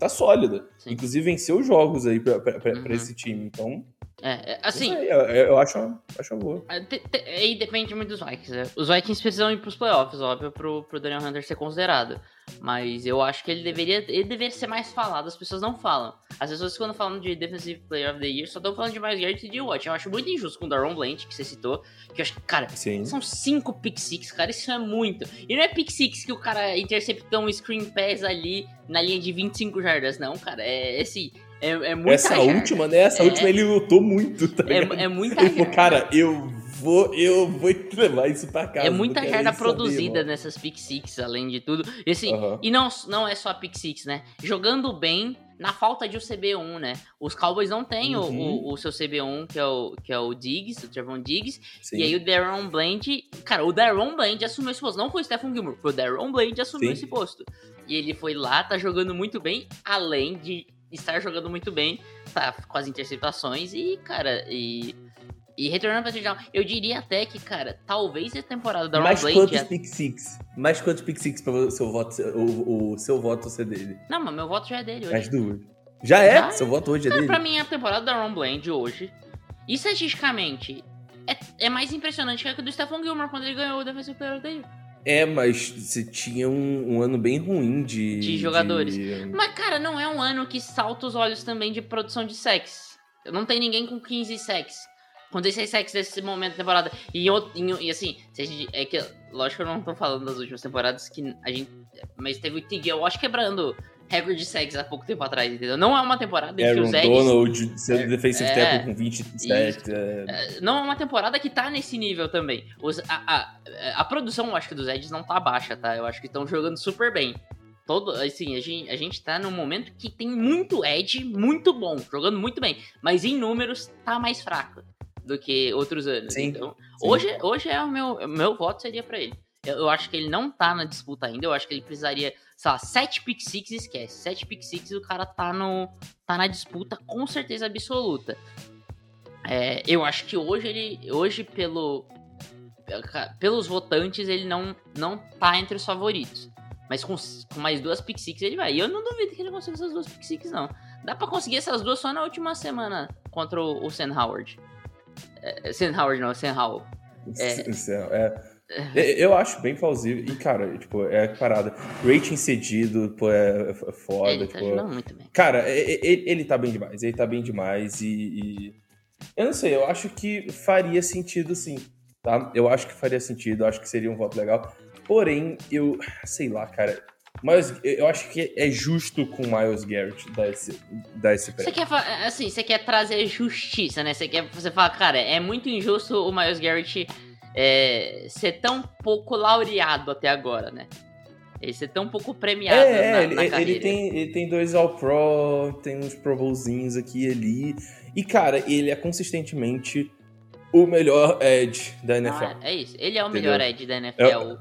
tá sólida. Sim. Inclusive venceu jogos aí pra Uhum. esse time. Então, É, é, assim, aí, eu, eu acho, acho boa. É, te- te- Aí depende muito dos Vikings. né? Os Vikings precisam ir pros playoffs, óbvio, pro, pro Daniel Hunter ser considerado. Mas eu acho que ele deveria, ele deveria ser mais falado, as pessoas não falam. As pessoas, quando falam de Defensive Player of the Year, só estão falando de Miles Garrett e de Watt. Eu acho muito injusto com o Daron Blanch, que você citou. Que eu acho que, cara, Sim. são cinco pick six, cara, isso é muito. E não é pick six que o cara interceptou um screen pass ali na linha de 25 jardas, não, cara. É esse. É, é muita Essa última, né? Essa É. última ele lutou muito, tá ligado? É, é muita Ele falou, cara, eu vou, eu vou levar isso pra casa. É muita jarda saber, produzida nessas pick six, além de tudo. E, assim, Aham. e não, não é só pick six, né? Jogando bem, na falta de o CB1, né? Os Cowboys não têm o- Uhum. o, o seu CB1, que é o, que é o Diggs, o Trevon Diggs. Sim. E aí o Darren Bland. Cara, o Darren Bland assumiu esse posto. Não foi o Stephen Gilmore, foi o Darren Bland assumiu Sim. esse posto. E ele foi lá, tá jogando muito bem, além de estar jogando muito bem, tá com as interceptações e, cara, e. E retornando pra touchdown, eu diria até que, cara, talvez a temporada Darren Mais Bland. quantos já- pick six? Mais quantos pick six pra o seu voto, ser- o, o seu voto ser dele? Não, mas meu voto já é dele hoje. Mais duas. Já é? Já é. Seu voto hoje é Cara, dele? pra mim, a temporada da Ron Bland hoje, estatisticamente, é, é mais impressionante que a do Stephon Gilmore quando ele ganhou o Defensive Player of the Year. É, mas você tinha um, um ano bem ruim de... De jogadores. de- Mas, cara, não é um ano que salta os olhos também de produção de sex. Não tem ninguém com 15 sex. Com 16 sex nesse momento da temporada. E, em- e assim, é que, lógico que eu não tô falando das últimas temporadas que a gente. Mas teve o TJ Wash quebrando recorde de sex há pouco tempo atrás, entendeu? Não é uma temporada em que os Eds. Donald sendo É, defensive é. tackle com 27. é. É, Não é uma temporada que tá nesse nível também. Os- a, a, a produção, eu acho que dos Eds não tá baixa, tá? Eu acho que estão jogando super bem. Todo, assim, a gente, a gente tá num momento que tem muito Ed muito bom, jogando muito bem. Mas em números tá mais fraco do que outros anos. Sim, Então, sim. hoje, hoje é o meu, o meu voto seria pra ele. Eu, eu acho que ele não tá na disputa ainda. Eu acho que ele precisaria, sei lá, 7 pick six esquece. 7 pick six o cara tá, no, tá na disputa com certeza absoluta. É, eu acho que hoje ele. Hoje, pelo. Pelos votantes, ele não, não tá entre os favoritos. Mas com, com mais duas pick six ele vai. E eu não duvido que ele consiga essas duas pick six, não. Dá pra conseguir essas duas só na última semana contra o, o Howard. É, Howard não, Sam Howell. É- é. Eu acho bem plausível. E, cara, tipo, é a parada. Rating cedido, pô, é, é foda. ele tá tipo, jogando muito bem. Cara, ele, ele tá bem demais. Ele tá bem demais e, e- Eu não sei, eu acho que faria sentido sim, tá? Eu acho que faria sentido, acho que seria um voto legal. Porém, eu. Sei lá, cara. Mas eu acho que é justo com o Miles Garrett dar esse, dar esse Você prêmio. quer, fa- assim, você quer trazer justiça, né? Você quer, você fala, cara, é muito injusto o Miles Garrett é, ser tão pouco laureado até agora, né? Ele ser tão pouco premiado É, na, é, ele, na ele tem, ele tem dois All-Pro, tem uns Pro Bowlzinhos aqui e ali. E, cara, ele é consistentemente o melhor Edge da NFL. Ah, é isso. Ele é o Entendeu? melhor Ed da NFL. overall.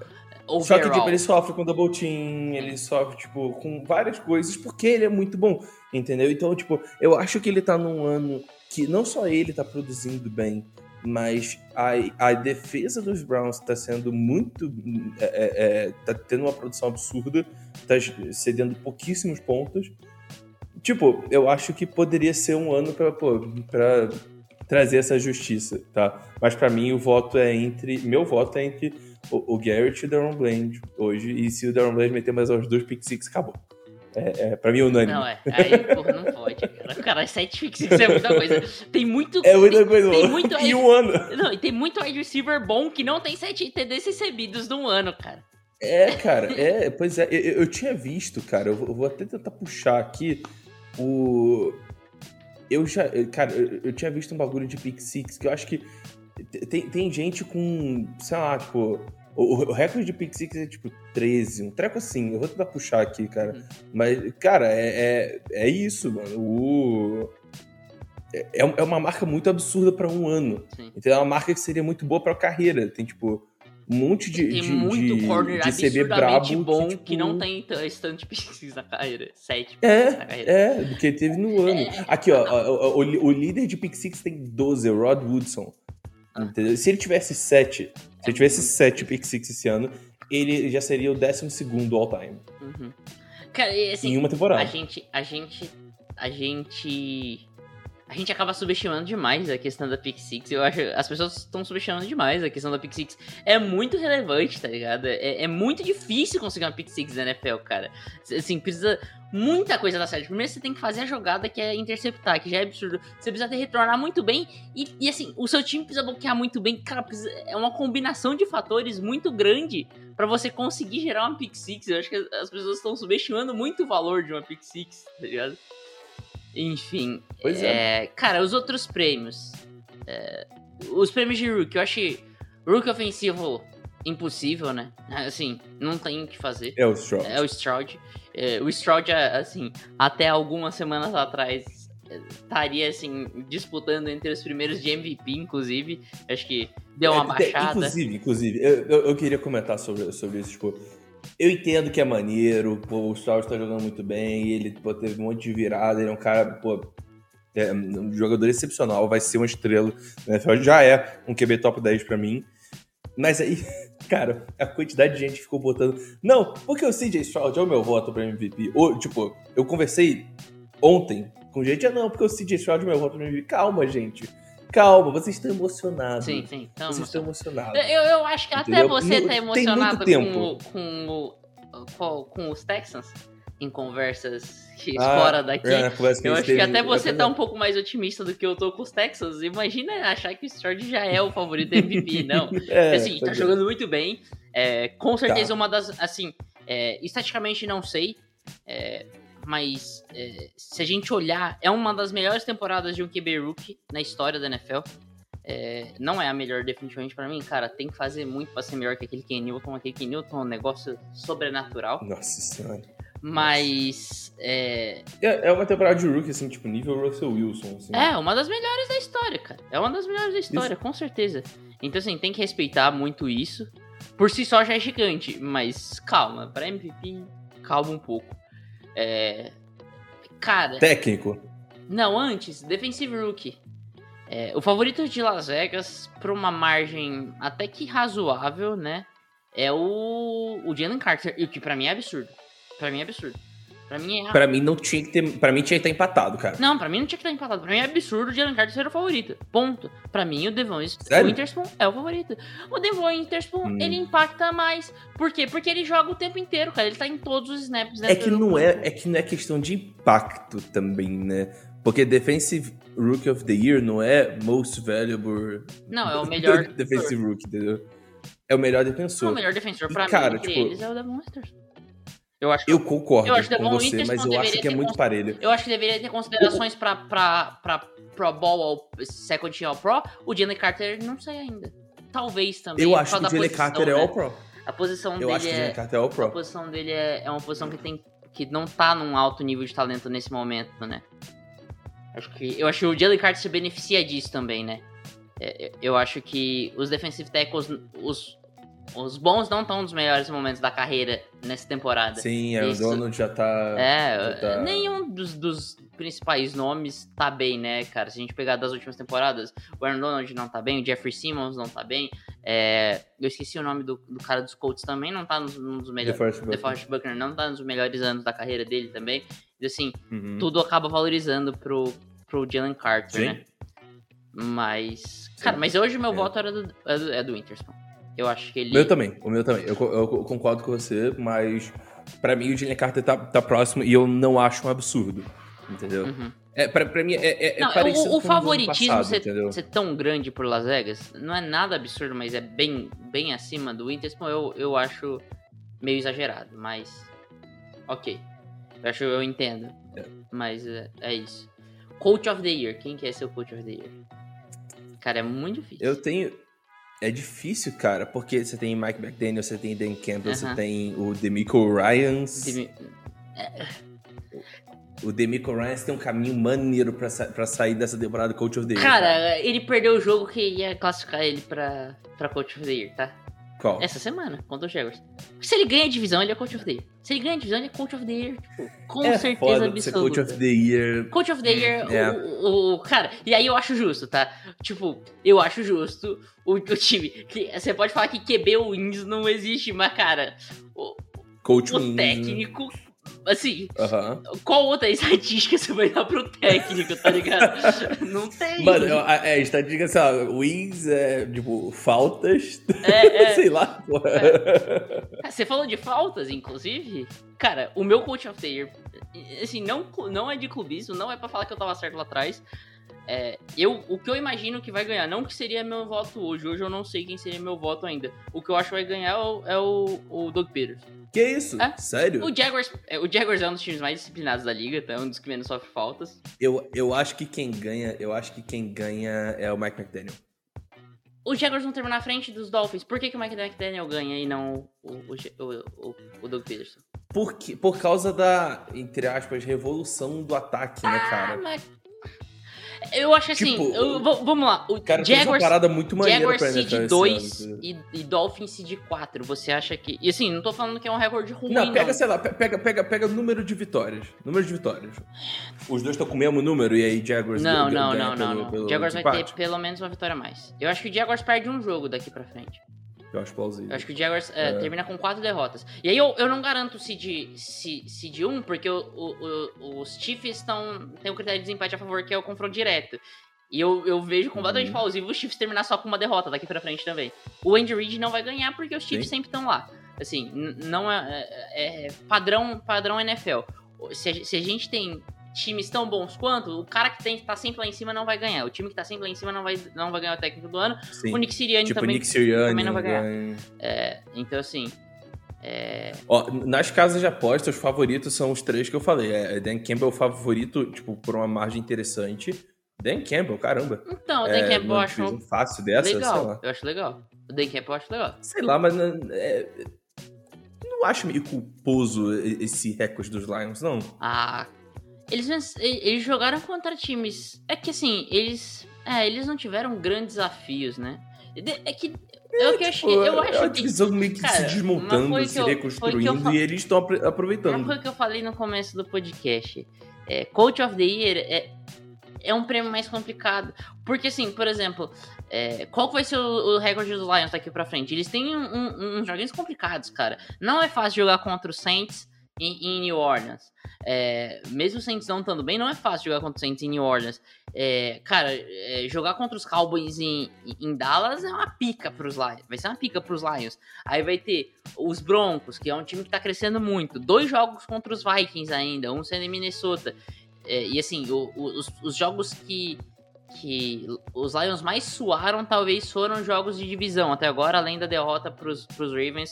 Só que, tipo, ele sofre com double team, ele sofre, tipo, com várias coisas, porque ele é muito bom, entendeu? Então, tipo, eu acho que ele tá num ano que não só ele tá produzindo bem, mas a, a defesa dos Browns tá sendo muito. É, é, é, tá tendo uma produção absurda, tá cedendo pouquíssimos pontos. Tipo, eu acho que poderia ser um ano pra trazer essa justiça, tá? Mas pra mim o voto é entre. Meu voto é entre o, o Garrett e o Darren Bland hoje. E se o Darren Bland meter mais uns dois pick six, acabou. É, é, pra mim é unânime. Não, é. Aí, porra, não pode, cara. Cara, 7 fixes é muita coisa. Tem muito. É muita tem, coisa. Tem muito em um ano. Não, e tem muito wide receiver bom que não tem 7 TDs recebidos num ano, cara. É, cara, é, pois é, eu, eu tinha visto, cara, eu vou, eu vou até tentar puxar aqui o. Eu já. Cara, eu, eu tinha visto um bagulho de Pick Six que eu acho que tem, tem gente com, sei lá, tipo. O, o recorde de Pick Six é tipo 13, um treco assim. Eu vou tentar puxar aqui, cara. Uhum. Mas, cara, é, é, é isso, mano. O. É, é uma marca muito absurda pra um ano. Sim. Então é uma marca que seria muito boa pra carreira. Tem, tipo, um monte de, Tem de, muito de, corner de CB brabo bom que, que, tipo, não tem de pixels na carreira. 7 pixels na É, carreira. é, do que teve no ano. É. Aqui, ó, o, o- o líder de Pick Six tem 12, o Rod Woodson. Ah. Entendeu? Se ele tivesse 7, se ele tivesse 7 Pick Six esse ano, ele já seria o 12 all time. Uhum. Cara, assim, em uma temporada. a gente, a gente, a gente, a gente acaba subestimando demais a questão da Pick Six. Eu acho, as pessoas estão subestimando demais a questão da Pick Six. É muito relevante, tá ligado? É, é muito difícil conseguir uma Pick Six na NFL, cara. Assim, precisa muita coisa dar certo. Primeiro você tem que fazer a jogada que é interceptar, que já é absurdo. Você precisa ter retornar muito bem e, e, assim, o seu time precisa bloquear muito bem. Cara, precisa- é uma combinação de fatores muito grande pra você conseguir gerar uma pick six. Eu acho que as pessoas estão subestimando muito o valor de uma pick six, tá ligado? Enfim, Pois é. é, cara, os outros prêmios. é, os prêmios de Rookie, eu achei Rookie ofensivo impossível, né? Assim, não tem o que fazer. É o Stroud. É o Stroud. É, o Stroud, é, assim, até algumas semanas atrás, é, estaria, assim, disputando entre os primeiros de MVP, inclusive. Acho que deu uma É, baixada. Inclusive, inclusive, eu, eu, eu queria comentar sobre, sobre isso, tipo, eu entendo que é maneiro, pô, o Stroud tá jogando muito bem, ele pô, teve um monte de virada, ele é um cara, pô, é um jogador excepcional, vai ser uma estrela, né? já é um QB top 10 pra mim, mas aí, cara, a quantidade de gente ficou botando, não, porque o CJ Stroud é o meu voto pra MVP, ou, tipo, eu conversei ontem com gente, ah não, porque o CJ Stroud é o meu voto pra MVP, calma, gente, calma, vocês estão emocionados. Sim, sim. Então, Vocês estão emocionados. eu, eu acho que até Entendeu? você tá tem emocionado com, com, com, com os Texans em conversas que Ah, fora daqui. é, conversa Eu acho que até você tá um pouco mais otimista do que eu tô com os Texans. Imagina achar que o Stroud já é o favorito MVP, não. É, assim, tá é. jogando muito bem. É, com certeza Tá. uma das. Assim, é, não sei. Mas é, se a gente olhar, é uma das melhores temporadas de um QB rookie na história da NFL. É, não é a melhor definitivamente pra mim, cara. Tem que fazer muito pra ser melhor que aquele Ken Newton. Aquele Ken Newton é um negócio sobrenatural. Nossa senhora. Mas é, É, é uma temporada de rookie, assim, tipo, nível Russell Wilson. Assim. É, uma das melhores da história, cara. É uma das melhores da história, com certeza. Então, assim, tem que respeitar muito isso. Por si só já é gigante, mas calma, pra MVP, calma um pouco. É. Cara, Técnico. não, antes, Defensive Rookie. É, o favorito de Las Vegas, por uma margem até que razoável, né? É o, o Jalen Carter, e o que pra mim é absurdo. Pra mim é absurdo. Pra mim é Pra mim não tinha que ter. Pra mim tinha que estar empatado, cara. não, pra mim não tinha que estar empatado. Pra mim é absurdo o Jalen Carter ser o favorito. Ponto. Pra mim, o Devon Sério? o Interspoon é o favorito. O Devon Interspoon, Hum. ele impacta mais. Por quê? Porque ele joga o tempo inteiro, cara. Ele tá em todos os snaps. É que não é, é que não é questão de impacto também, né? Porque Defensive Rookie of the Year não é Most Valuable Não, é o melhor. Defensive Rookie, entendeu? É o melhor defensor. o melhor defensor E, pra cara, mim, tipo, eles, é o Devon Interspoon. Eu acho, Eu concordo Eu acho com você, mas eu acho que é muito parelho. eu acho que deveria ter considerações pra, pra, pra Pro Bowl ou Second Team All Pro. O Jalen Carter, não sei ainda. Talvez também. Eu por acho que o Jalen posição, Carter é né? All Pro. A posição Eu dele acho que o é... Jalen Carter é All A posição dele é, é uma posição que tem que não tá num alto nível de talento nesse momento, né? Acho que eu acho que o Jalen Carter se beneficia disso também, né? É, é, eu acho que os defensive tackles, os, os bons não estão nos melhores momentos da carreira nessa temporada. Sim, é, o. Donald já tá. É, já tá- nenhum dos, dos principais nomes tá bem, né, cara? Se a gente pegar das últimas temporadas, o Aaron Donald não tá bem, o Jeffrey Simmons não tá bem. é, eu esqueci o nome do, do cara dos Colts também, não tá nos, nos melhores. DeForest The Buckner. Buckner não tá nos melhores anos da carreira dele também. E assim, Uhum. tudo acaba valorizando pro, pro Jalen Carter, Sim. né? Mas. Cara, mas hoje o meu É. voto era do, é do, é do. Eu acho que ele. O meu também, o meu também. Eu, eu co- concordo com você, mas pra mim o Jalen Carter tá, tá próximo e eu não acho um absurdo. Entendeu? Uhum. É, pra, pra mim é, é, é Não, parecido o, o favoritismo passado, ser, ser tão grande por Las Vegas não é nada absurdo, mas é bem, bem acima do Interspoon. Eu, eu acho meio exagerado, mas. Ok. Eu acho eu entendo. É. Mas é, é isso. Coach of the Year. Quem quer ser o Coach of the Year? Cara, é muito difícil. Eu tenho. É difícil, cara, porque você tem Mike McDaniel, você tem Dan Campbell, você Aham. tem o Demico Ryans. Demi- O Demico Ryans tem um caminho maneiro pra, sa pra sair dessa temporada Coach of the Year. Cara, ele perdeu o jogo que ia classificar ele pra, pra Coach of the Year, tá? Qual? Essa semana, contra o Jaguars. Se ele ganha a divisão, ele é Coach of the Year. Se ele ganha a divisão, ele é Coach of the Year, tipo, com é certeza foda absoluta. Coach of the Year. Coach of the Year, É. o, o- o- Cara, e aí eu acho justo, tá? Tipo, eu acho justo o, o time. Que, você pode falar que QB wins não existe, mas, cara, o, Coach o wins. técnico. Assim, Aham. qual outra estatística você vai dar pro técnico, tá ligado? não tem. Mano, a, é, estatística, sei lá, wins é, tipo, faltas. É, é. sei lá. Ah, Você falou de faltas, inclusive? Cara, o meu Coach of the Year, assim, não, não é de clubismo, não é pra falar que eu tava certo lá atrás. É, eu, o que eu imagino que vai ganhar, não que seria meu voto hoje, hoje eu não sei quem seria meu voto ainda. O que eu acho que vai ganhar é o, é o, o Doug Peters. Que isso? É. Sério? O Jaguars, é, o Jaguars é um dos times mais disciplinados da liga, tá? é um dos que menos sofre faltas. Eu, eu acho que quem ganha, eu acho que quem ganha é o Mike McDaniel. os Jaguars vão terminar na frente dos Dolphins. Por que, que o Mike McDaniel ganha e não o, o, o, o Doug Peterson? Por, que- por causa da, entre aspas, revolução do ataque, né, cara? Ah, mas... Eu acho assim, Tipo, eu- vamos lá. O Cara, fez uma Jaguars, parada muito maneira Jaguars Seed esse 2 ano. e, e Dolphins Seed 4. Você acha que. E assim, não tô falando que é um recorde ruim, Não, não. pega, sei lá, pe- pega, pega, pega o número de vitórias. Número de vitórias. Os dois estão com o mesmo número e aí Jaguars Não, não, pelo- não, não, não. pelo Jaguars vai ter pelo menos uma vitória a mais. Eu acho que o Jaguars perde um jogo daqui pra frente. Eu acho plausível. Eu acho que o Jaguars é, É. termina com quatro derrotas. E aí eu, eu não garanto o seed, se- seed 1, porque o- o- o- os Chiefs estão, tem um critério de desempate a favor, que é o confronto direto. E eu, eu vejo completamente Uhum. plausível os Chiefs terminar só com uma derrota daqui pra frente também. O Andy Reid não vai ganhar porque os Chiefs Sim. sempre estão lá. Assim, não é, é- é padrão, padrão NFL. Se a, se a gente tem times tão bons quanto, o cara que tem, tá sempre lá em cima não vai ganhar. O time que tá sempre lá em cima não vai, não vai ganhar o técnico do ano. Sim. O Nick Sirianni tipo, também. Nick também não vai ganhar. ganha. É, então assim. É, Ó, nas casas de aposta, os favoritos são os três que eu falei. É Dan Campbell o favorito, tipo, por uma margem interessante. Dan Campbell, caramba. Então, o Dan É, Campbell eu acho fácil dessa, sei legal. lá. Eu acho legal. O Dan Campbell eu acho legal. Sei lá, mas né, é, não acho meio culposo esse recorde dos Lions, não. Ah. Eles, eles jogaram contra times. É que assim, eles. É, eles não tiveram grandes desafios, né? É que. Eu, que Tipo, achei, eu é acho uma que. divisão meio que cara, se desmontando, foi que se eu- foi que reconstruindo, eu e eles estão apre- Uma aproveitando. coisa que eu falei no começo do podcast. É, Coach of the Year é, é um prêmio mais complicado. Porque, assim, por exemplo, é, qual que vai ser o, o recorde dos Lions daqui pra frente? Eles têm um- um- uns joguinhos complicados, cara. Não é fácil jogar contra os Saints em, em New Orleans. É, mesmo os Saints não estando bem, não é fácil jogar contra os Saints em New Orleans. É, cara, é, jogar contra os Cowboys em, em Dallas é uma pica pros Lions. Vai ser uma pica pros Lions. Aí vai ter os Broncos, que é um time que tá crescendo muito. Dois jogos contra os Vikings ainda, um sendo em Minnesota. É, e assim, o- o- os, os jogos que, que os Lions mais suaram talvez foram jogos de divisão até agora, além da derrota pros, pros Ravens,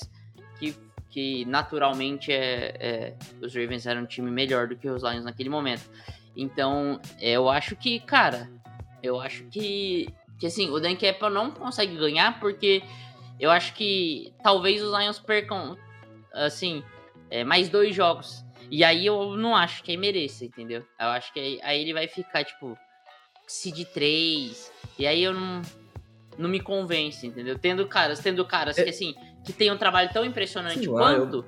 que, que naturalmente é, é- os Ravens eram um time melhor do que os Lions naquele momento. Então, é, eu acho que, cara, eu acho que, que assim, o Dan Campbell não consegue ganhar porque eu acho que talvez os Lions percam, assim, é, mais dois jogos. E aí eu não acho que ele mereça, entendeu? Eu acho que aí, aí ele vai ficar, tipo, seed 3. E aí eu não, não me convence, entendeu? Tendo caras, tendo caras que, assim, que tem um trabalho tão impressionante Sei lá, quanto,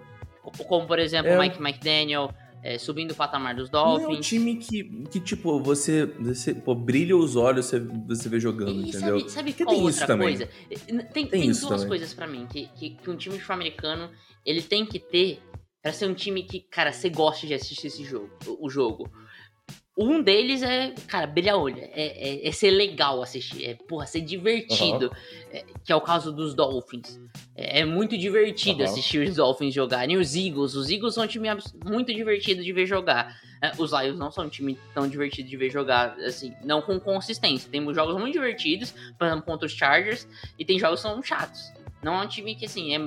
como, por exemplo, É. o Mike McDaniel, é, subindo o patamar dos Não é um Dolphins. time que, que tipo, você, você pô, brilha os olhos, você, você vê jogando, E entendeu? sabe, sabe Porque qual tem isso outra também. coisa? Tem, Tem tem isso duas também. coisas pra mim que, que, que um time de futebol americano ele tem que ter pra ser um time que, cara, você goste de assistir esse jogo, o jogo. Um deles é, cara, brilha olho. É, é, é ser legal assistir. É, porra, ser divertido. É, que é o caso dos Dolphins. É, é muito divertido Aham. assistir os Dolphins jogarem. E os Eagles. Os Eagles são um time muito divertido de ver jogar. É, os Lions não são um time tão divertido de ver jogar, assim, não com consistência. Temos jogos muito divertidos, por exemplo, contra os Chargers, e tem jogos que são chatos. Não é um time que, assim, é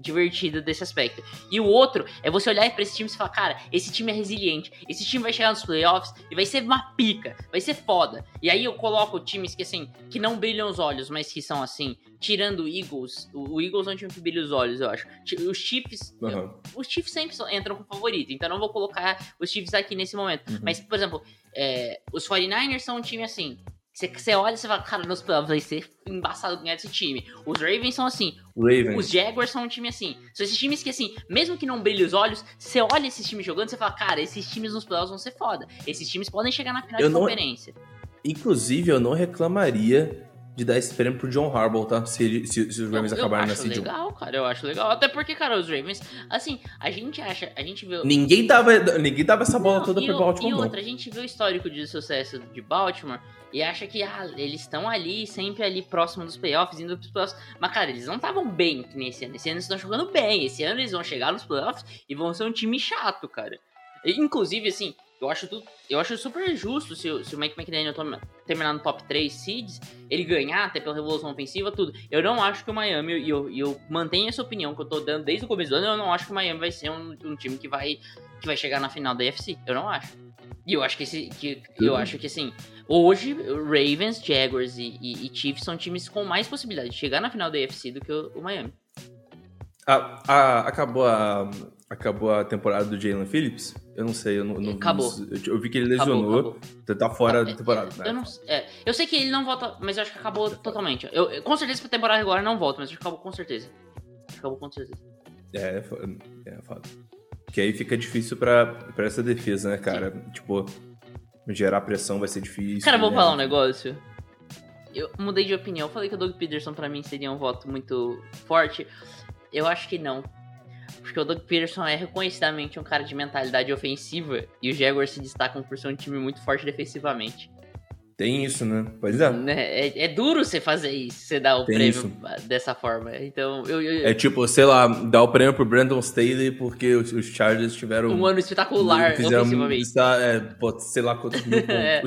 divertido desse aspecto. E o outro é você olhar pra esse time e falar, cara, esse time é resiliente, esse time vai chegar nos playoffs e vai ser uma pica, vai ser foda. E aí eu coloco times que, assim, que não brilham os olhos, mas que são, assim, tirando o Eagles, o Eagles é um time que brilha os olhos, eu acho. Os Chiefs, Aham. os Chiefs sempre entram com favorito, então eu não vou colocar os Chiefs aqui nesse momento. Uhum. Mas, por exemplo, é, os 49ers são um time assim. Você, você olha e você fala, cara, nos playoffs vai ser embaçado ganhar desse time. Os Ravens são assim. Ravens. Os Jaguars são um time assim. São esses times que, assim, mesmo que não brilhe os olhos, você olha esses times jogando e você fala, cara, esses times nos playoffs vão ser foda. Esses times podem chegar na final Eu de não- conferência. Inclusive, eu não reclamaria de dar esse prêmio pro John Harbaugh, tá? Se, ele- se- se os Ravens eu, eu acabarem na acho seed 1. legal, cara. Eu acho legal. Até porque, cara, os Ravens, assim, a gente acha, a gente vê. Ninguém dava, ninguém dava essa bola Não, toda pro Baltimore, e não. outra, a gente vê o histórico de sucesso de Baltimore e acha que ah, eles estão ali, sempre ali próximo dos playoffs, indo pros playoffs. Mas, cara, eles não estavam bem nesse ano. Esse ano eles estão jogando bem. Esse ano eles vão chegar nos playoffs e vão ser um time chato, cara. Inclusive, assim, Eu acho, tudo, eu acho super justo se, o- se o Mike McDaniel terminar no top 3 seeds, ele ganhar até pela revolução ofensiva, tudo. Eu não acho que o Miami, e eu, eu mantenho essa opinião que eu tô dando desde o começo do ano, eu não acho que o Miami vai ser um, um time que vai, que vai chegar na final da AFC. Eu não acho. E eu acho que esse. Que, eu acho que assim, hoje, Ravens, Jaguars e, e- e Chiefs são times com mais possibilidade de chegar na final da AFC do que o, o Miami. A- a- acabou, a, acabou a temporada do Jalen Phillips? Eu não sei, eu não, não Acabou. Eu, vi que ele lesionou, acabou. então tá fora da É, temporada, né? Eu, não, é, eu sei que ele não volta, mas eu acho que acabou totalmente. Eu, eu- com certeza pra temporada agora não volta, mas acho que acabou com certeza. Acabou com certeza. É, é foda. É foda. Que aí fica difícil pra, pra essa defesa, né, cara? Tipo, gerar pressão vai ser difícil. Cara, eu vou né? falar um negócio. Eu mudei de opinião. Eu falei que o Doug Peterson pra mim seria um voto muito forte. Eu acho que não. Porque o Doug Peterson é reconhecidamente um cara de mentalidade ofensiva e os Jaguars se destacam por ser um time muito forte defensivamente. Tem isso, né? Pois é. Né? É, é duro você fazer isso, você dar o Tem prêmio isso. dessa forma. Então, eu, eu- É tipo, sei lá, dar o prêmio pro Brandon Staley porque os, os Chargers tiveram. um ano espetacular fizeram, ofensivamente. está, é, pô, sei lá quantos mil pontos. É,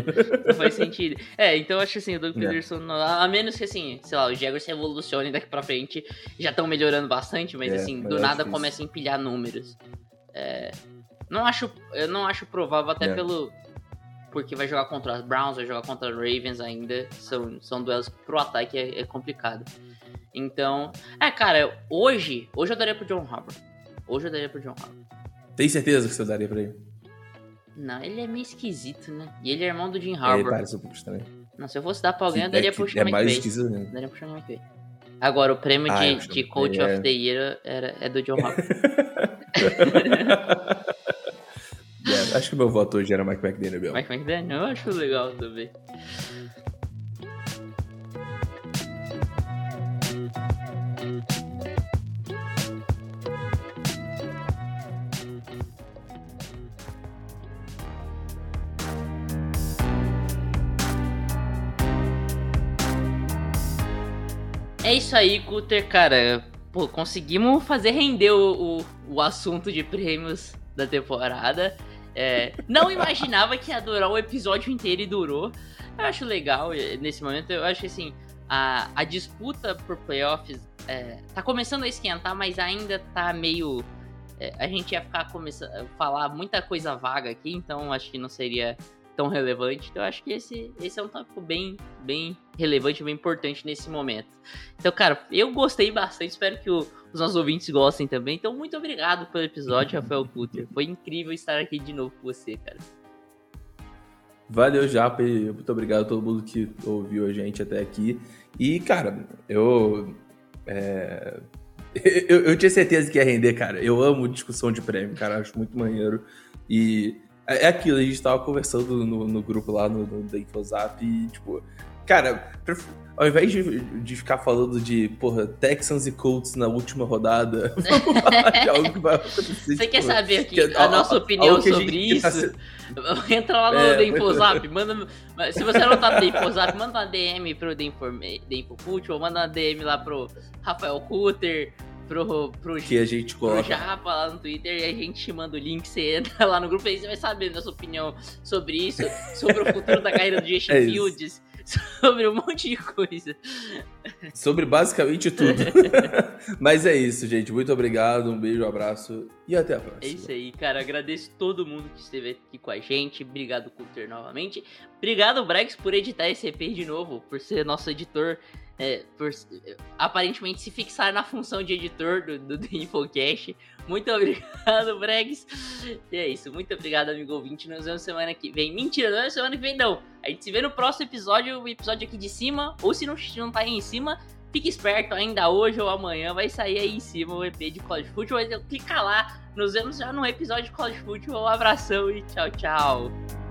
não faz sentido. É, então acho assim, o Doug É. Peterson, não- a menos que assim, sei lá, os Jaguars se evolucionem daqui pra frente, já estão melhorando bastante, mas É, assim, mas do nada começa a empilhar números. É, não acho, eu não acho provável até É. pelo porque vai jogar contra os Browns, vai jogar contra os Ravens ainda, são, são duelos pro ataque é, é complicado. Então, é, cara, hoje, hoje eu daria pro John Harbaugh. Hoje eu daria pro John Harbaugh. Tem certeza que você daria pra ele? Não, ele é meio esquisito, né? E ele é irmão do Jim Ele Harbaugh. parece um pouco estranho. Não, se eu fosse dar pra alguém, eu É daria que- pro É Sean mais McVay. esquisito mesmo. Daria pro Sean McVay. Agora, o prêmio Ah, de, acho de Coach é- of the Year era, é do John Harbaugh. É, acho que meu voto hoje era Mike McDaniel. Mike McDaniel, eu acho legal também. É isso aí, Cutter, cara. Pô, conseguimos fazer render o, o, o assunto de prêmios da temporada. É, não imaginava que ia durar o episódio inteiro e durou. Eu acho legal nesse momento. Eu acho que assim, a, a disputa por playoffs é, tá começando a esquentar, mas ainda tá meio. é, a gente ia ficar começando falar muita coisa vaga aqui, então acho que não seria tão relevante. Então acho que esse, esse é um tópico bem, bem relevante, bem importante nesse momento. Então, cara, eu gostei bastante, espero que o- os nossos ouvintes gostem também. Então, muito obrigado pelo episódio, Rafael Kutter. Foi incrível estar aqui de novo com você, cara. Valeu, Japa, e muito obrigado a todo mundo que ouviu a gente até aqui. E, cara, eu. é, eu, eu tinha certeza que ia render, cara. Eu amo discussão de prêmio, cara. Acho muito maneiro. E é é aquilo, a gente tava conversando no, no grupo lá no, no da InfoZap e, tipo, cara, ao invés de, de ficar falando de, porra, Texans e Colts na última rodada, vamos falar de algo que vai acontecer. Você tipo, quer saber aqui que- a nossa opinião algo que a sobre gente tá isso? se- Entra lá no É, The InfoZap, manda. Se você não tá no The InfoZap, manda uma DM pro The, Informe, The InfoFootball, manda uma DM lá pro Rafael Kutter, pro, pro, que a gente pro. Japa lá no Twitter e a gente te manda o link, você entra lá no grupo e aí você vai saber a nossa opinião sobre isso, sobre o futuro da carreira do Justin É. Fields, sobre um monte de coisa. Sobre basicamente tudo. Mas é isso, gente. Muito obrigado, um beijo, um abraço e até a próxima. É isso aí, cara. Agradeço todo mundo que esteve aqui com a gente. Obrigado, Coulter, novamente. Obrigado, Brex, por editar esse EP de novo, por ser nosso editor. É, por é, aparentemente se fixar na função de editor do, do, do Infocast. Muito obrigado, Bregs. E é isso. Muito obrigado, amigo ouvinte. Nos vemos semana que vem. Mentira, não é semana que vem, não. A gente se vê no próximo episódio, o episódio aqui de cima. Ou se não, não tá aí em cima, Fique esperto, ainda hoje ou amanhã vai sair aí em cima o EP de College Football. Então clica lá. Nos vemos já no episódio de College Football. Um abração e tchau, tchau.